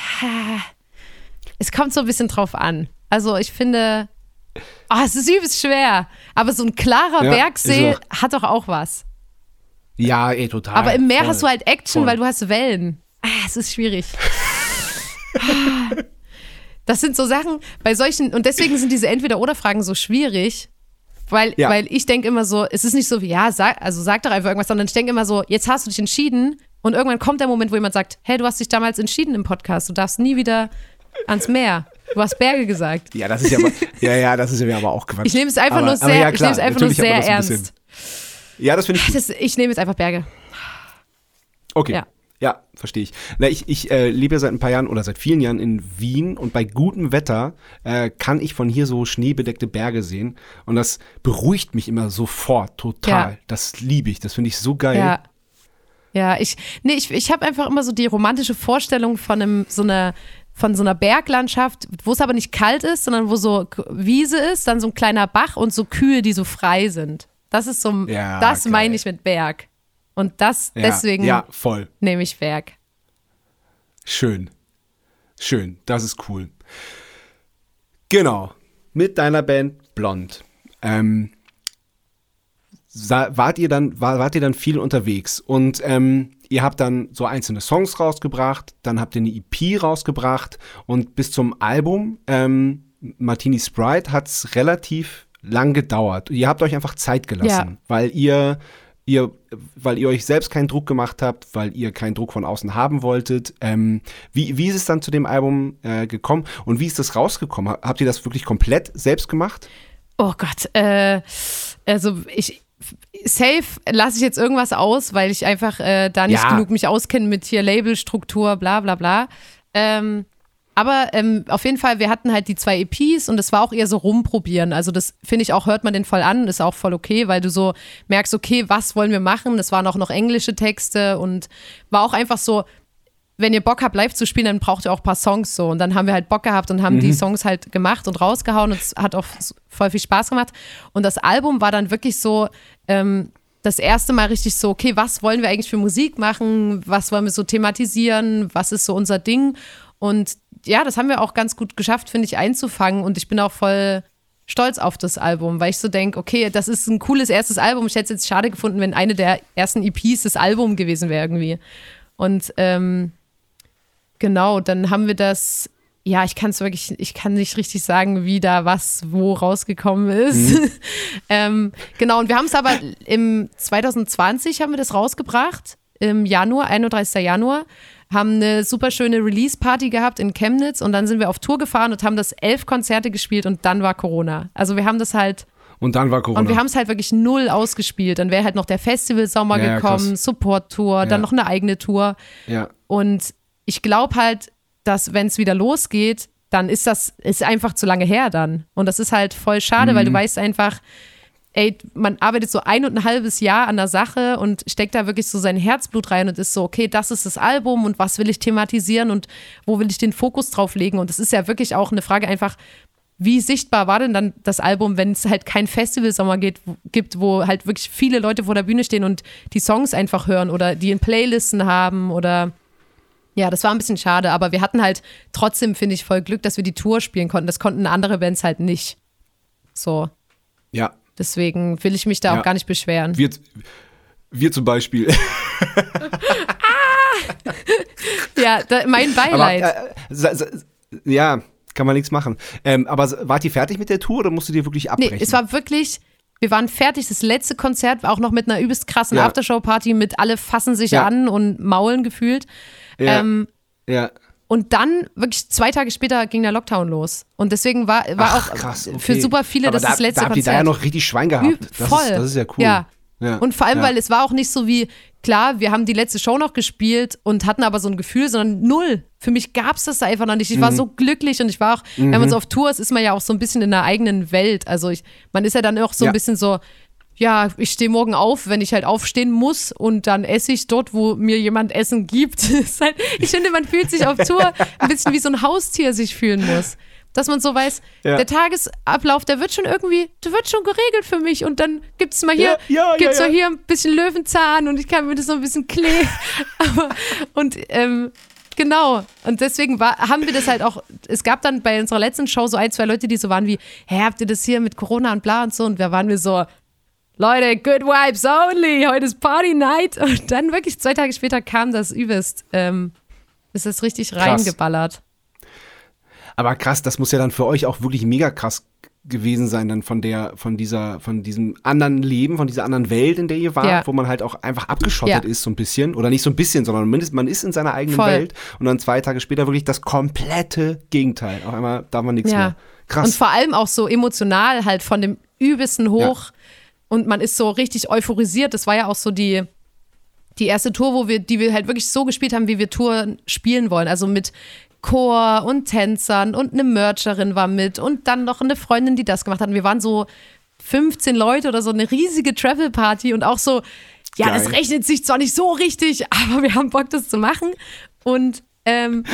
Es kommt so ein bisschen drauf an. Also ich finde. Oh, es ist übelst schwer. Aber so ein klarer Ja, Bergsee ist hat doch auch was. Ja, ey, total. Aber im Meer voll. hast du halt Action, Voll. weil du hast Wellen. Ah, es ist schwierig. Das sind so Sachen, bei solchen, und deswegen sind diese Entweder-Oder-Fragen so schwierig, weil, Ja. weil ich denke immer so, es ist nicht so wie, ja, sag, also sag doch einfach irgendwas, sondern ich denke immer so, jetzt hast du dich entschieden und irgendwann kommt der Moment, wo jemand sagt, hey, du hast dich damals entschieden im Podcast, du darfst nie wieder ans Meer. Du hast Berge gesagt. Ja, das ist ja aber, ja, ja, das ist ja aber auch Quatsch. Ich nehme es einfach aber, nur sehr, ja, ich klar, nehme es einfach nur sehr ein ernst. bisschen- Ja, das finde ich. Das, ich nehme jetzt einfach Berge. Okay. Ja. Ja, verstehe ich. Na, ich ich äh, lebe ja seit ein paar Jahren oder seit vielen Jahren in Wien und bei gutem Wetter äh, kann ich von hier so schneebedeckte Berge sehen und das beruhigt mich immer sofort total. Ja. Das liebe ich, das finde ich so geil. Ja. Ja, ich, nee, ich, ich habe einfach immer so die romantische Vorstellung von einem, so einer, von so einer Berglandschaft, wo es aber nicht kalt ist, sondern wo so Wiese ist, dann so ein kleiner Bach und so Kühe, die so frei sind. Das ist so, Ja, das geil. meine ich mit Berg. Und das, Ja, deswegen Ja, voll. nehme ich Berg. Schön. Schön, das ist cool. Genau, mit deiner Band Blond. Ähm, wart ihr dann, war, wart ihr dann viel unterwegs und ähm, ihr habt dann so einzelne Songs rausgebracht, dann habt ihr eine EP rausgebracht und bis zum Album ähm, Martini Sprite hat's relativ lang gedauert. Ihr habt euch einfach Zeit gelassen, Ja. weil ihr ihr, weil ihr euch selbst keinen Druck gemacht habt, weil ihr keinen Druck von außen haben wolltet. Ähm, wie, wie ist es dann zu dem Album äh, gekommen und wie ist das rausgekommen? Ha- Habt ihr das wirklich komplett selbst gemacht? Oh Gott, äh, also ich safe lasse ich jetzt irgendwas aus, weil ich einfach äh, da nicht Ja. genug mich auskenne mit hier Labelstruktur, bla bla bla. Ähm, aber ähm, auf jeden Fall, wir hatten halt die zwei EPs und es war auch eher so rumprobieren. Also das finde ich auch, hört man den voll an, ist auch voll okay, weil du so merkst, okay, was wollen wir machen? Es waren auch noch englische Texte und war auch einfach so, wenn ihr Bock habt, live zu spielen, dann braucht ihr auch ein paar Songs so. Und dann haben wir halt Bock gehabt und haben die Songs halt gemacht und rausgehauen und es hat auch voll viel Spaß gemacht. Und das Album war dann wirklich so, ähm, das erste Mal richtig so, okay, was wollen wir eigentlich für Musik machen? Was wollen wir so thematisieren? Was ist so unser Ding? Und ja, das haben wir auch ganz gut geschafft, finde ich, einzufangen. Und ich bin auch voll stolz auf das Album, weil ich so denke, okay, das ist ein cooles erstes Album. Ich hätte es jetzt schade gefunden, wenn eine der ersten EPs das Album gewesen wäre irgendwie. Und ähm, genau, dann haben wir das, ja, ich kann es wirklich, ich kann nicht richtig sagen, wie da was wo rausgekommen ist. ähm, genau, und wir haben es aber im 2020 haben wir das rausgebracht, im Januar, 31. Januar, haben eine super schöne Release-Party gehabt in Chemnitz und dann sind wir auf Tour gefahren und haben das elf Konzerte gespielt und dann war Corona. Also wir haben das halt Und dann war Corona. und wir haben es halt wirklich null ausgespielt. Dann wäre halt noch der Festivalsommer Ja, gekommen. Support-Tour, Ja. dann noch eine eigene Tour. ja. Und ich glaube halt, dass wenn es wieder losgeht, dann ist das ist einfach zu lange her dann. Und das ist halt voll schade, weil du weißt einfach, ey, man arbeitet so ein und ein halbes Jahr an der Sache und steckt da wirklich so sein Herzblut rein und ist so, okay, das ist das Album und was will ich thematisieren und wo will ich den Fokus drauf legen? Und es ist ja wirklich auch eine Frage einfach, wie sichtbar war denn dann das Album, wenn es halt kein Festivalsommer geht, gibt, wo halt wirklich viele Leute vor der Bühne stehen und die Songs einfach hören oder die in Playlisten haben oder ja, das war ein bisschen schade, aber wir hatten halt trotzdem, finde ich, voll Glück, dass wir die Tour spielen konnten. Das konnten andere Bands halt nicht. So, ja. deswegen will ich mich da Ja. auch gar nicht beschweren. Wir, wir zum Beispiel. Ja, da, mein Aber, Beileid. äh, sa- sa- ja, kann man nichts machen. Ähm, aber wart ihr fertig mit der Tour oder musstet ihr wirklich abbrechen? Nee, es war wirklich, wir waren fertig. Das letzte Konzert war auch noch mit einer übelst krassen Ja. Aftershow-Party mit alle fassen sich Ja. an und maulen gefühlt. Ja, Ähm, ja. und dann, wirklich zwei Tage später, ging der Lockdown los. Und deswegen war, war Ach, auch krass, okay. für super viele Aber das da, das letzte da habt Konzert. da ja noch richtig Schwein gehabt. Das voll. Ist, das ist ja cool. Ja. Ja. Und vor allem, ja. weil es war auch nicht so wie, klar, wir haben die letzte Show noch gespielt und hatten aber so ein Gefühl, sondern null. Für mich gab es das da einfach noch nicht. Ich Mhm. war so glücklich und ich war auch, wenn man so auf Tour ist, ist man ja auch so ein bisschen in der eigenen Welt. Also ich, man ist ja dann auch so Ja. ein bisschen so, ja, ich stehe morgen auf, wenn ich halt aufstehen muss und dann esse ich dort, wo mir jemand Essen gibt. halt, ich finde, man fühlt sich auf Tour ein bisschen wie so ein Haustier sich fühlen muss. Dass man so weiß, Ja. der Tagesablauf, der wird schon irgendwie, der wird schon geregelt für mich und dann gibt es mal hier, Ja, ja, gibt's ja. hier ein bisschen Löwenzahn und ich kann mir das so ein bisschen kleben. Aber, und ähm, genau. Und deswegen war, haben wir das halt auch, es gab dann bei unserer letzten Show so ein, zwei Leute, die so waren wie, hä, habt ihr das hier mit Corona und bla und so? Und da waren wir so, Leute, good vibes only, heute ist Party Night. Und dann wirklich zwei Tage später kam das übelst. Ähm, ist es richtig reingeballert. Aber krass, das muss ja dann für euch auch wirklich mega krass gewesen sein, dann von der, von dieser, von diesem anderen Leben, von dieser anderen Welt, in der ihr wart, Ja. wo man halt auch einfach abgeschottet Ja. ist, so ein bisschen. Oder nicht so ein bisschen, sondern mindest, man ist in seiner eigenen Voll. Welt und dann zwei Tage später wirklich das komplette Gegenteil. Auf einmal darf man nichts Ja. mehr. Krass. Und vor allem auch so emotional halt von dem übelsten hoch und man ist so richtig euphorisiert. Das war ja auch so die, die erste Tour, wo wir, die wir halt wirklich so gespielt haben, wie wir Touren spielen wollen. Also mit Chor und Tänzern und eine Mercherin war mit und dann noch eine Freundin, die das gemacht hat. Und wir waren so 15 Leute oder so, eine riesige Travel-Party und auch so, ja, Geil. das rechnet sich zwar nicht so richtig, aber wir haben Bock, das zu machen. Und ähm,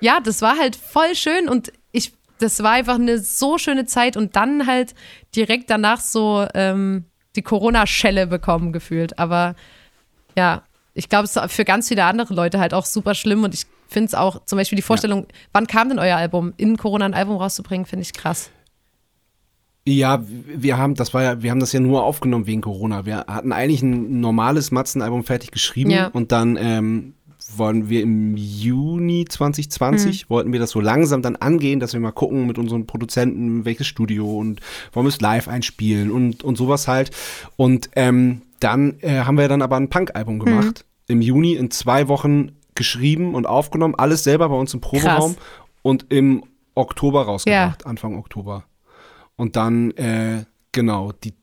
ja, das war halt voll schön und ich, das war einfach eine so schöne Zeit und dann halt direkt danach so ähm, die Corona-Schelle bekommen gefühlt. Aber ja, ich glaube, es ist für ganz viele andere Leute halt auch super schlimm und ich finde es auch, zum Beispiel die Vorstellung, wann kam denn euer Album? In Corona ein Album rauszubringen, finde ich krass. Ja, wir haben, das war ja, wir haben das ja nur aufgenommen wegen Corona. Wir hatten eigentlich ein normales Matzen-Album fertig geschrieben Ja. und dann ähm, wollen wir im Juni 2020 Mhm. wollten wir das so langsam dann angehen, dass wir mal gucken mit unseren Produzenten, welches Studio und wollen wir es live einspielen und, und sowas halt. Und ähm, dann äh, haben wir dann aber ein Punk-Album Mhm. gemacht. Im Juni in zwei Wochen geschrieben und aufgenommen, alles selber bei uns im Proberaum und im Oktober rausgebracht, Anfang Oktober. Und dann, äh, genau, die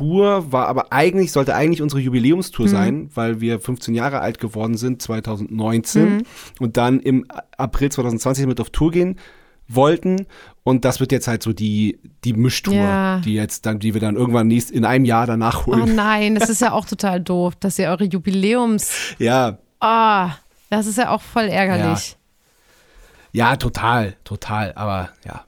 Tour war aber eigentlich, sollte eigentlich unsere Jubiläumstour sein, weil wir 15 Jahre alt geworden sind, 2019. Und dann im April 2020 mit auf Tour gehen wollten. Und das wird jetzt halt so die, die Mischtour, Ja. die jetzt dann, die wir dann irgendwann nächst, in einem Jahr danach Oh holen. nein, das ist ja auch total doof, dass ihr eure Jubiläums. Ja, Ah, das ist ja auch voll ärgerlich. ja, total, total. Aber ja.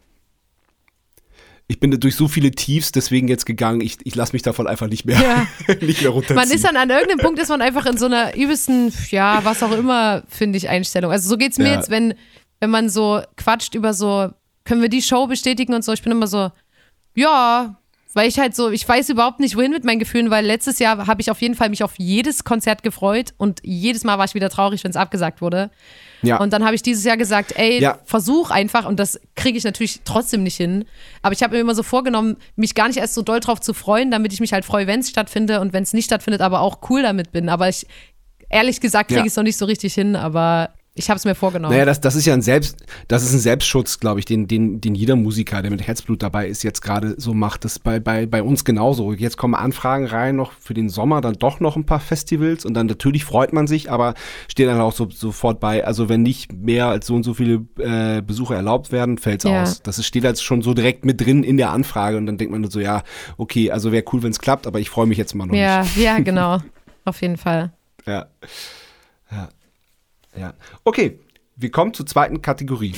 Ich bin durch so viele Tiefs deswegen jetzt gegangen. Ich, ich lasse mich davon einfach nicht mehr, Ja. nicht mehr runterziehen. Man ist dann an irgendeinem Punkt, ist man einfach in so einer übelsten, ja, was auch immer, finde ich, Einstellung. Also so geht's mir Ja. jetzt, wenn, wenn man so quatscht über so, können wir die Show bestätigen und so. Ich bin immer so, ja, weil ich halt so, ich weiß überhaupt nicht, wohin mit meinen Gefühlen, weil letztes Jahr habe ich auf jeden Fall mich auf jedes Konzert gefreut und jedes Mal war ich wieder traurig, wenn es abgesagt wurde. Ja. Und dann habe ich dieses Jahr gesagt, ey, Ja. versuch einfach, und das kriege ich natürlich trotzdem nicht hin. Aber ich habe mir immer so vorgenommen, mich gar nicht erst so doll drauf zu freuen, damit ich mich halt freue, wenn es stattfindet und wenn es nicht stattfindet, aber auch cool damit bin. Aber ich, ehrlich gesagt, kriege ich es noch nicht so richtig hin, aber ich habe es mir vorgenommen. Naja, das, das ist ja ein Selbst, das ist ein Selbstschutz, glaube ich, den, den, den jeder Musiker, der mit Herzblut dabei ist, jetzt gerade so macht. Das bei, bei, bei uns genauso. Jetzt kommen Anfragen rein, noch für den Sommer, dann doch noch ein paar Festivals und dann natürlich freut man sich, aber steht dann auch so, sofort bei, also wenn nicht mehr als so und so viele äh, Besucher erlaubt werden, fällt's Ja. aus. Das ist, steht jetzt schon so direkt mit drin in der Anfrage und dann denkt man so, ja, okay, also wäre cool, wenn es klappt, aber ich freue mich jetzt mal noch ja, nicht. ja, genau. Auf jeden Fall. Ja. Ja. Ja. Okay, wir kommen zur zweiten Kategorie.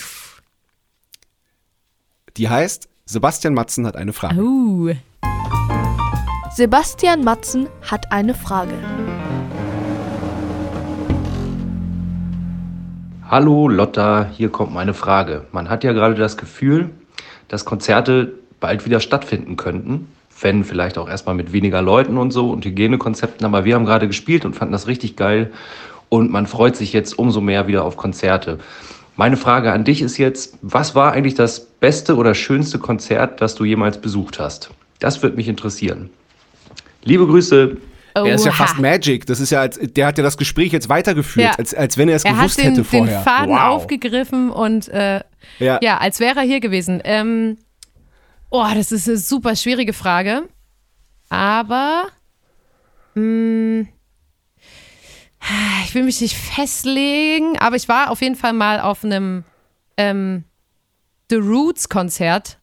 Die heißt, Sebastian Matzen hat eine Frage. Uh. Sebastian Matzen hat eine Frage. Hallo Lotta, hier kommt meine Frage. Man hat ja gerade das Gefühl, dass Konzerte bald wieder stattfinden könnten, wenn vielleicht auch erstmal mit weniger Leuten und so und Hygienekonzepten, aber wir haben gerade gespielt und fanden das richtig geil und man freut sich jetzt umso mehr wieder auf Konzerte. Meine Frage an dich ist jetzt, was war eigentlich das beste oder schönste Konzert, das du jemals besucht hast? Das würde mich interessieren. Liebe Grüße, Er ist ja Oha. fast Magic. Das ist ja, als, der hat ja das Gespräch jetzt weitergeführt, Ja. als, als wenn er es Er gewusst hat den, hätte den vorher. Faden wow. aufgegriffen und äh, Ja. Ja, als wäre er hier gewesen. Ähm, oh, das ist eine super schwierige Frage. Aber mh, ich will mich nicht festlegen, aber ich war auf jeden Fall mal auf einem ähm, The Roots Konzert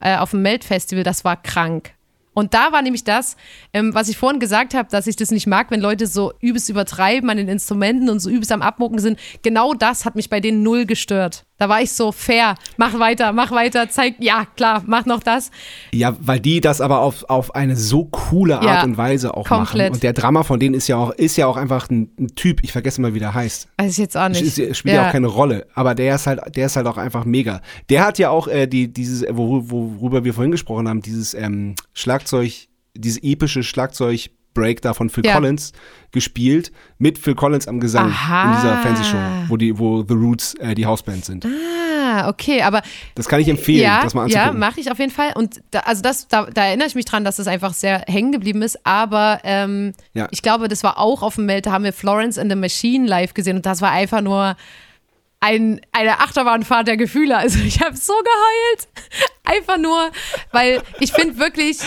äh, auf dem Melt-Festival. Das war krank. Und da war nämlich das, ähm, was ich vorhin gesagt habe, dass ich das nicht mag, wenn Leute so übelst übertreiben an den Instrumenten und so übelst am Abmucken sind. Genau das hat mich bei denen null gestört. Da war ich so fair, mach weiter, mach weiter, zeig, ja klar, mach noch das. Ja, weil die das aber auf, auf eine so coole Art Ja, und Weise auch komplett. machen. Und der Drama von denen ist ja auch, ist ja auch einfach ein, ein Typ, ich vergesse mal, wie der heißt. Weiß ich jetzt auch nicht. Ist, spielt ja. auch keine Rolle, aber der ist halt, der ist halt auch einfach mega. Der hat ja auch äh, die, dieses, wo, worüber wir vorhin gesprochen haben, dieses ähm, Schlagzeug, dieses epische Schlagzeug Break da von Phil Ja. Collins gespielt, mit Phil Collins am Gesang Aha. in dieser Fernsehshow, wo die, wo The Roots äh, die Hausband sind. Ah, okay, aber Das kann ich empfehlen, ja, das mal ja, anzugucken. mache ich auf jeden Fall. Und da, also das, da, da erinnere ich mich dran, dass das einfach sehr hängen geblieben ist. Aber ähm, Ja. ich glaube, das war auch auf dem Meld, da haben wir Florence and the Machine live gesehen und das war einfach nur ein, eine Achterbahnfahrt der Gefühle. Also ich habe so geheult. Einfach nur, weil ich finde wirklich,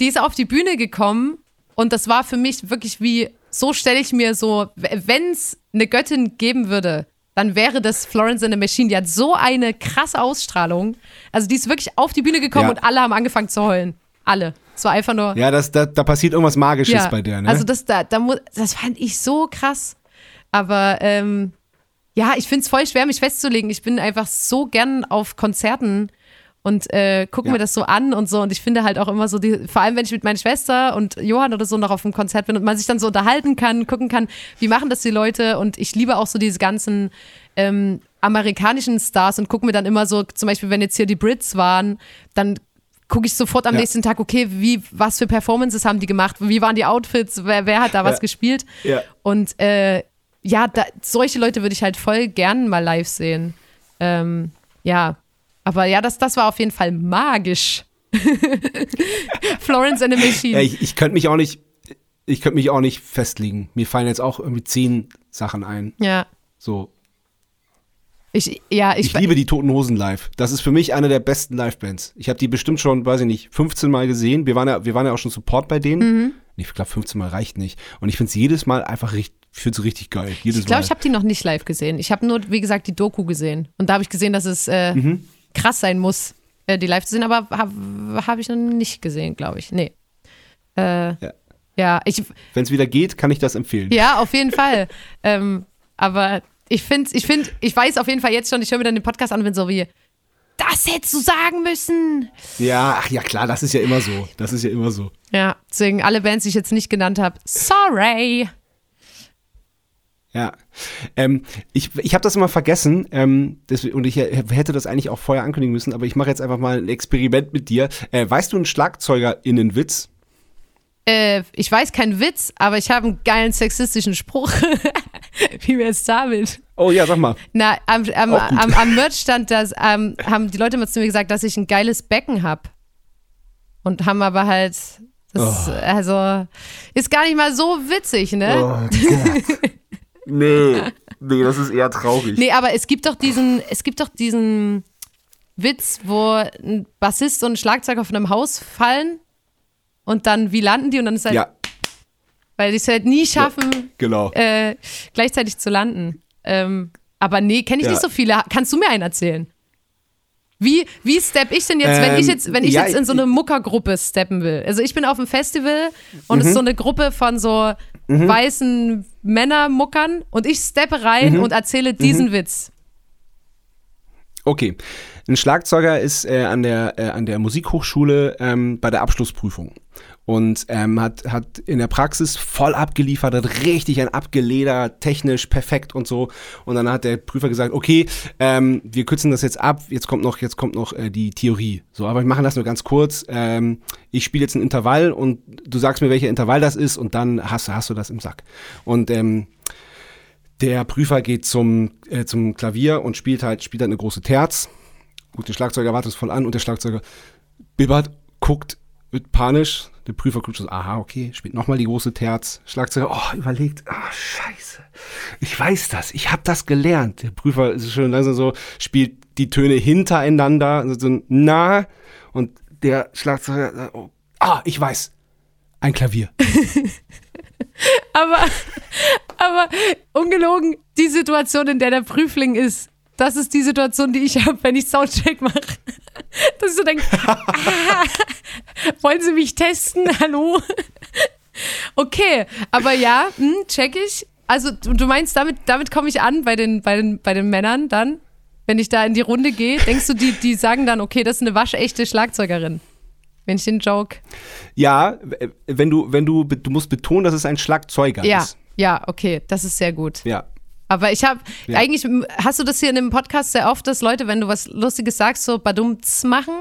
die ist auf die Bühne gekommen und das war für mich wirklich wie, so stelle ich mir so, wenn es eine Göttin geben würde, dann wäre das Florence and the Machine. Die hat so eine krasse Ausstrahlung. Also die ist wirklich auf die Bühne gekommen Ja. und alle haben angefangen zu heulen. Alle. Es war einfach nur. ja, das, da, da passiert irgendwas Magisches Ja, bei der, ne? Also das, da, da, das fand ich so krass. Aber ähm, ja, ich finde es voll schwer, mich festzulegen. Ich bin einfach so gern auf Konzerten und äh, gucke Ja. mir das so an und so. Und ich finde halt auch immer so, die, vor allem wenn ich mit meiner Schwester und Johann oder so noch auf einem Konzert bin und man sich dann so unterhalten kann, gucken kann, wie machen das die Leute. Und ich liebe auch so diese ganzen ähm, amerikanischen Stars und gucke mir dann immer so, zum Beispiel, wenn jetzt hier die Brits waren, dann gucke ich sofort am Ja. nächsten Tag, okay, wie, was für Performances haben die gemacht, wie waren die Outfits, wer, wer hat da was Ja. gespielt. Ja. Und äh, ja, da, solche Leute würde ich halt voll gern mal live sehen. Ähm, ja, aber ja, das, das war auf jeden Fall magisch. Florence and the Machine. Ja, ich, ich könnte mich auch nicht, ich könnte mich auch nicht festlegen. Mir fallen jetzt auch irgendwie zehn Sachen ein. ja, So, ich, ja, ich, ich liebe die Toten Hosen live. Das ist für mich eine der besten Livebands. Ich habe die bestimmt schon, weiß ich nicht, 15 Mal gesehen. Wir waren ja, wir waren ja auch schon Support bei denen. Mhm. Ich glaube 15 Mal reicht nicht. Und ich finde es jedes Mal einfach richtig, ich finde es richtig geil. Jedes ich glaube, ich habe die noch nicht live gesehen. Ich habe nur, wie gesagt, die Doku gesehen. Und da habe ich gesehen, dass es äh, Mhm. Krass sein muss, äh, die live zu sehen, aber habe hab ich noch nicht gesehen, glaube ich. Nee. Äh, Ja. ja, ich, Wenn es wieder geht, kann ich das empfehlen. Ja, auf jeden Fall. ähm, aber ich finde, ich finde, ich weiß auf jeden Fall jetzt schon, ich höre mir dann den Podcast an und bin so wie, das hättest du sagen müssen. Ja, ach ja klar, das ist ja immer so. Das ist ja immer so. Ja, deswegen alle Bands, die ich jetzt nicht genannt habe, sorry. Ja. Ähm, ich ich habe das immer vergessen ähm, deswegen, und ich hätte das eigentlich auch vorher ankündigen müssen, aber ich mache jetzt einfach mal ein Experiment mit dir. Äh, weißt du einen SchlagzeugerInnenwitz? Äh, ich weiß keinen Witz, aber ich habe einen geilen sexistischen Spruch. wie wäre es damit? Oh ja, sag mal. Na, am, am, gut. am, am Merch stand das, ähm, haben die Leute immer zu mir gesagt, dass ich ein geiles Becken habe. Und haben aber halt, das, Oh. also, ist gar nicht mal so witzig, ne? Gott. nee, nee, das ist eher traurig. Nee, aber es gibt doch diesen, es gibt doch diesen Witz, wo ein Bassist und ein Schlagzeuger von einem Haus fallen und dann, wie landen die? Und dann ist halt, Ja, weil die es halt nie schaffen, genau. äh, gleichzeitig zu landen. Ähm, aber nee, kenne ich Ja. nicht so viele. Kannst du mir einen erzählen? Wie, wie stepp ich denn jetzt, wenn ich Ähm, jetzt, wenn ich ja, jetzt in so eine Muckergruppe steppen will? Also ich bin auf einem Festival und es ist so Mhm. eine Gruppe von so weißen Männermuckern und ich steppe rein Mhm. und erzähle diesen Witz. Okay. Ein Schlagzeuger ist äh, an, der, äh, an der Musikhochschule ähm, bei der Abschlussprüfung und ähm, hat, hat in der Praxis voll abgeliefert, hat richtig ein Abgeleder, technisch perfekt und so. Und dann hat der Prüfer gesagt, okay, ähm, wir kürzen das jetzt ab, jetzt kommt noch, jetzt kommt noch äh, die Theorie. So, aber wir machen das nur ganz kurz. Ähm, ich spiele jetzt ein Intervall und du sagst mir, welcher Intervall das ist und dann hast, du- hast du das im Sack. Und ähm, der Prüfer geht zum, äh, zum Klavier und spielt halt, spielt halt eine große Terz. Gut, der Schlagzeuger wartet voll an und der Schlagzeuger bibbert, guckt, wird panisch. Der Prüfer guckt so, aha, okay, spielt nochmal die große Terz. Schlagzeuger, oh, überlegt, ah, scheiße. Ich weiß das, ich habe das gelernt. Der Prüfer ist schön langsam so, spielt die Töne hintereinander, so nah. Und der Schlagzeuger, sagt, oh, ah, ich weiß, ein Klavier. Aber, aber ungelogen, die Situation, in der der Prüfling ist, das ist die Situation, die ich habe, wenn ich Soundcheck mache. Dass ich so denke, ah, wollen Sie mich testen? Hallo? Okay, aber ja, hm, check ich. Also du, meinst, damit, damit komme ich an bei den, bei, den, bei den Männern dann, wenn ich da in die Runde gehe. Denkst du, die, die sagen dann, okay, das ist eine waschechte Schlagzeugerin? Wenn ich den Joke. Ja, wenn du, wenn du, du musst betonen, dass es ein Schlagzeuger Ja, ist. ja, okay, das ist sehr gut. Ja. Aber ich habe Ja. eigentlich, hast du das hier in dem Podcast sehr oft, dass Leute, wenn du was Lustiges sagst, so Badumts machen?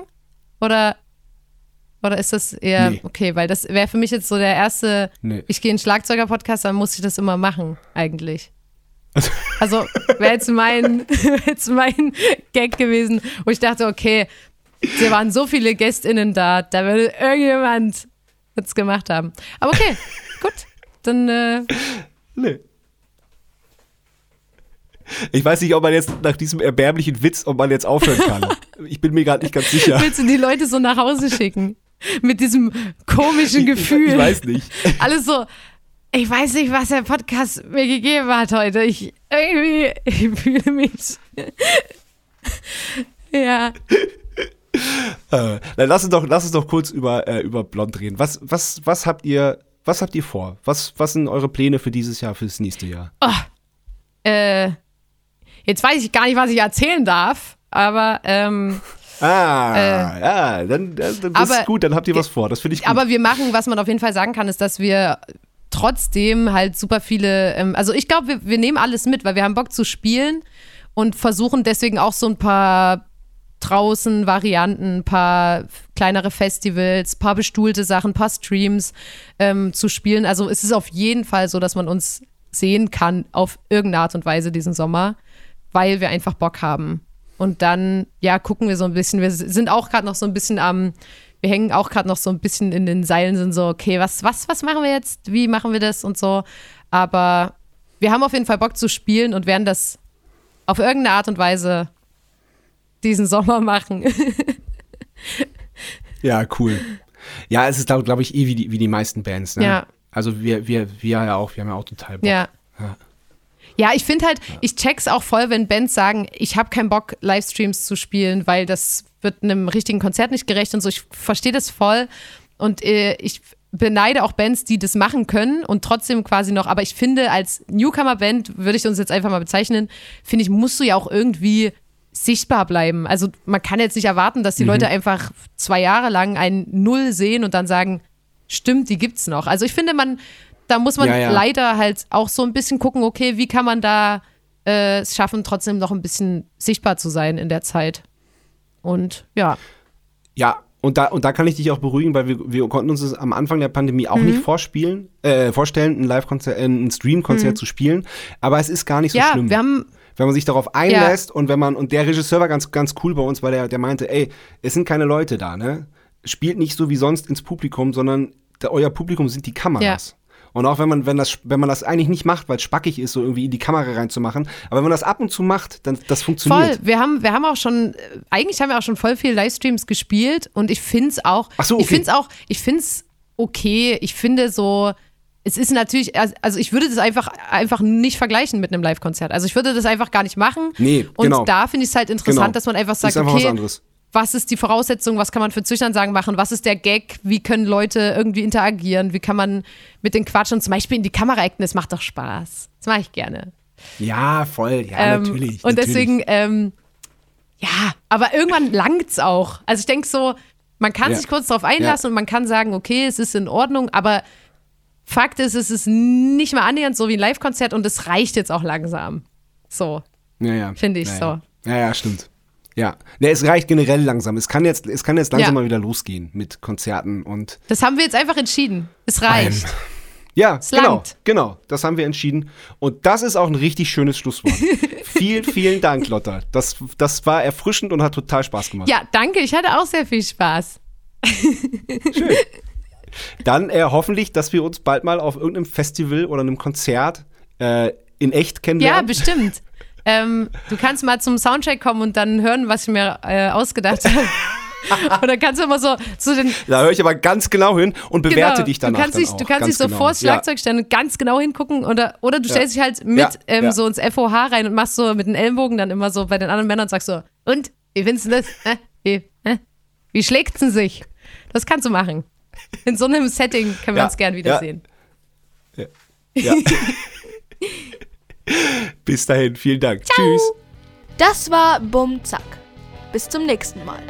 Oder Oder ist das eher Nee. okay? Weil das wäre für mich jetzt so der erste. Nee. Ich gehe in Schlagzeuger-Podcast, dann muss ich das immer machen, eigentlich. Also wäre jetzt mein, wär jetzt mein Gag gewesen, wo ich dachte, okay, da waren so viele GästInnen da, da würde irgendjemand es gemacht haben. Aber okay, gut. Dann äh, Nee. Ich weiß nicht, ob man jetzt nach diesem erbärmlichen Witz, ob man jetzt aufhören kann. Ich bin mir gerade nicht ganz sicher. willst du die Leute so nach Hause schicken. Mit diesem komischen Gefühl. Ich, ich weiß nicht. Alles so, ich weiß nicht, was der Podcast mir gegeben hat heute. Ich irgendwie, ich fühle mich. ja. Äh, dann lass uns doch, lass uns doch kurz über, äh, über Blond reden. Was, was, was habt ihr, was habt ihr vor? Was, was sind eure Pläne für dieses Jahr, fürs nächste Jahr? Äh, jetzt weiß ich gar nicht, was ich erzählen darf, aber, ähm, Ah, ja, dann, dann, das aber- ist gut, dann habt ihr was vor. Das finde ich gut. aber wir machen, was man auf jeden Fall sagen kann, ist, dass wir trotzdem halt super viele, ähm, also ich glaube, wir, wir nehmen alles mit, weil wir haben Bock zu spielen und versuchen deswegen auch so ein paar draußen Varianten, ein paar kleinere Festivals, ein paar bestuhlte Sachen, ein paar Streams ähm, zu spielen. Also es ist auf jeden Fall so, dass man uns sehen kann auf irgendeine Art und Weise diesen Sommer, weil wir einfach Bock haben. Und dann, ja, gucken wir so ein bisschen. Wir sind auch gerade noch so ein bisschen am, wir hängen auch gerade noch so ein bisschen in den Seilen, sind so, okay, was, was, was machen wir jetzt? Wie machen wir das und so. Aber wir haben auf jeden Fall Bock zu spielen und werden das auf irgendeine Art und Weise diesen Sommer machen. Ja, cool. Ja, es ist, glaube glaub ich, eh wie die, wie die meisten Bands. Ne? Ja. Also wir, wir, wir ja auch, wir haben ja auch total Bock. Ja. Ja. Ja, ich finde halt, ich check's auch voll, wenn Bands sagen, ich habe keinen Bock, Livestreams zu spielen, weil das wird einem richtigen Konzert nicht gerecht und so. Ich verstehe das voll. Und äh, ich beneide auch Bands, die das machen können und trotzdem quasi noch, aber ich finde, als Newcomer-Band, würde ich uns jetzt einfach mal bezeichnen, finde ich, musst du ja auch irgendwie sichtbar bleiben. Also man kann jetzt nicht erwarten, dass die Leute einfach zwei Jahre lang ein Null sehen und dann sagen, stimmt, die gibt's noch. Also ich finde, man, da muss man Ja, ja. leider halt auch so ein bisschen gucken, okay, wie kann man da äh, es schaffen, trotzdem noch ein bisschen sichtbar zu sein in der Zeit. Und ja, Ja, und da, und da kann ich dich auch beruhigen, weil wir, wir konnten uns das am Anfang der Pandemie auch Mhm. nicht vorspielen, äh, vorstellen, ein Live-Konzert, äh, ein Stream-Konzert zu spielen. Aber es ist gar nicht so Mhm. ja, schlimm. wir haben wenn man sich darauf einlässt und wenn man, und der Regisseur war ganz, ganz cool bei uns, weil der, der meinte, ey, es sind keine Leute da, ne? Spielt nicht so wie sonst ins Publikum, sondern der, euer Publikum sind die Kameras. Und auch wenn man, wenn das, wenn man das eigentlich nicht macht, weil es spackig ist, so irgendwie in die Kamera reinzumachen, aber wenn man das ab und zu macht, dann das funktioniert. Voll. Wir haben, wir haben auch schon, äh, eigentlich haben wir auch schon voll viel Livestreams gespielt und ich finde es auch, Ach so, ich okay. finde es auch, ich finde es okay. Ich finde so, es ist natürlich, also ich würde das einfach, einfach nicht vergleichen mit einem Live-Konzert. Also ich würde das einfach gar nicht machen. Nee, und genau. da finde ich es halt interessant, Genau. dass man einfach sagt, ist einfach was okay, anderes. Was ist die Voraussetzung, was kann man für Zwischensagen machen, was ist der Gag, wie können Leute irgendwie interagieren, wie kann man mit den Quatschen zum Beispiel in die Kamera acten, das macht doch Spaß. Das mache ich gerne. Ja, voll, ja, Ähm, natürlich. Und natürlich. deswegen, ähm, ja, aber irgendwann langt's auch. Also ich denke so, man kann Ja. sich kurz darauf einlassen und man kann sagen, okay, es ist in Ordnung, aber Fakt ist, es ist nicht mal annähernd so wie ein Live-Konzert und es reicht jetzt auch langsam. So. Ja, ja. Finde ich ja, so. Ja. ja, ja, stimmt. Ja. Ne, es reicht generell langsam. Es kann jetzt, es kann jetzt langsam Ja. mal wieder losgehen mit Konzerten und Das haben wir jetzt einfach entschieden. Es reicht. ja, Es genau, langt. genau. Das haben wir entschieden. Und das ist auch ein richtig schönes Schlusswort. vielen, vielen Dank, Lotta. Das, das war erfrischend und hat total Spaß gemacht. Ja, danke. Ich hatte auch sehr viel Spaß. Schön. Dann äh, hoffentlich, dass wir uns bald mal auf irgendeinem Festival oder einem Konzert äh, in echt Ja, kennenlernen. bestimmt. Ähm, du kannst mal zum Soundcheck kommen und dann hören, was ich mir äh, ausgedacht habe. und dann kannst du immer so zu den da höre ich aber ganz genau hin und bewerte Genau. dich danach Du kannst, dann dich, auch. du kannst dich so genau. vor das Schlagzeug stellen und ganz genau hingucken oder, oder du stellst dich halt mit Ja, ähm, ja. so ins FOH rein und machst so mit den Ellenbogen dann immer so bei den anderen Männern und sagst so, und, wie findest du das? Hä? Wie, hä? wie schlägt's denn sich? Das kannst du machen. In so einem Setting können wir Ja, uns gern wiedersehen. Ja. Ja. Bis dahin, vielen Dank. Tschüss. Das war Bum Zack. Bis zum nächsten Mal.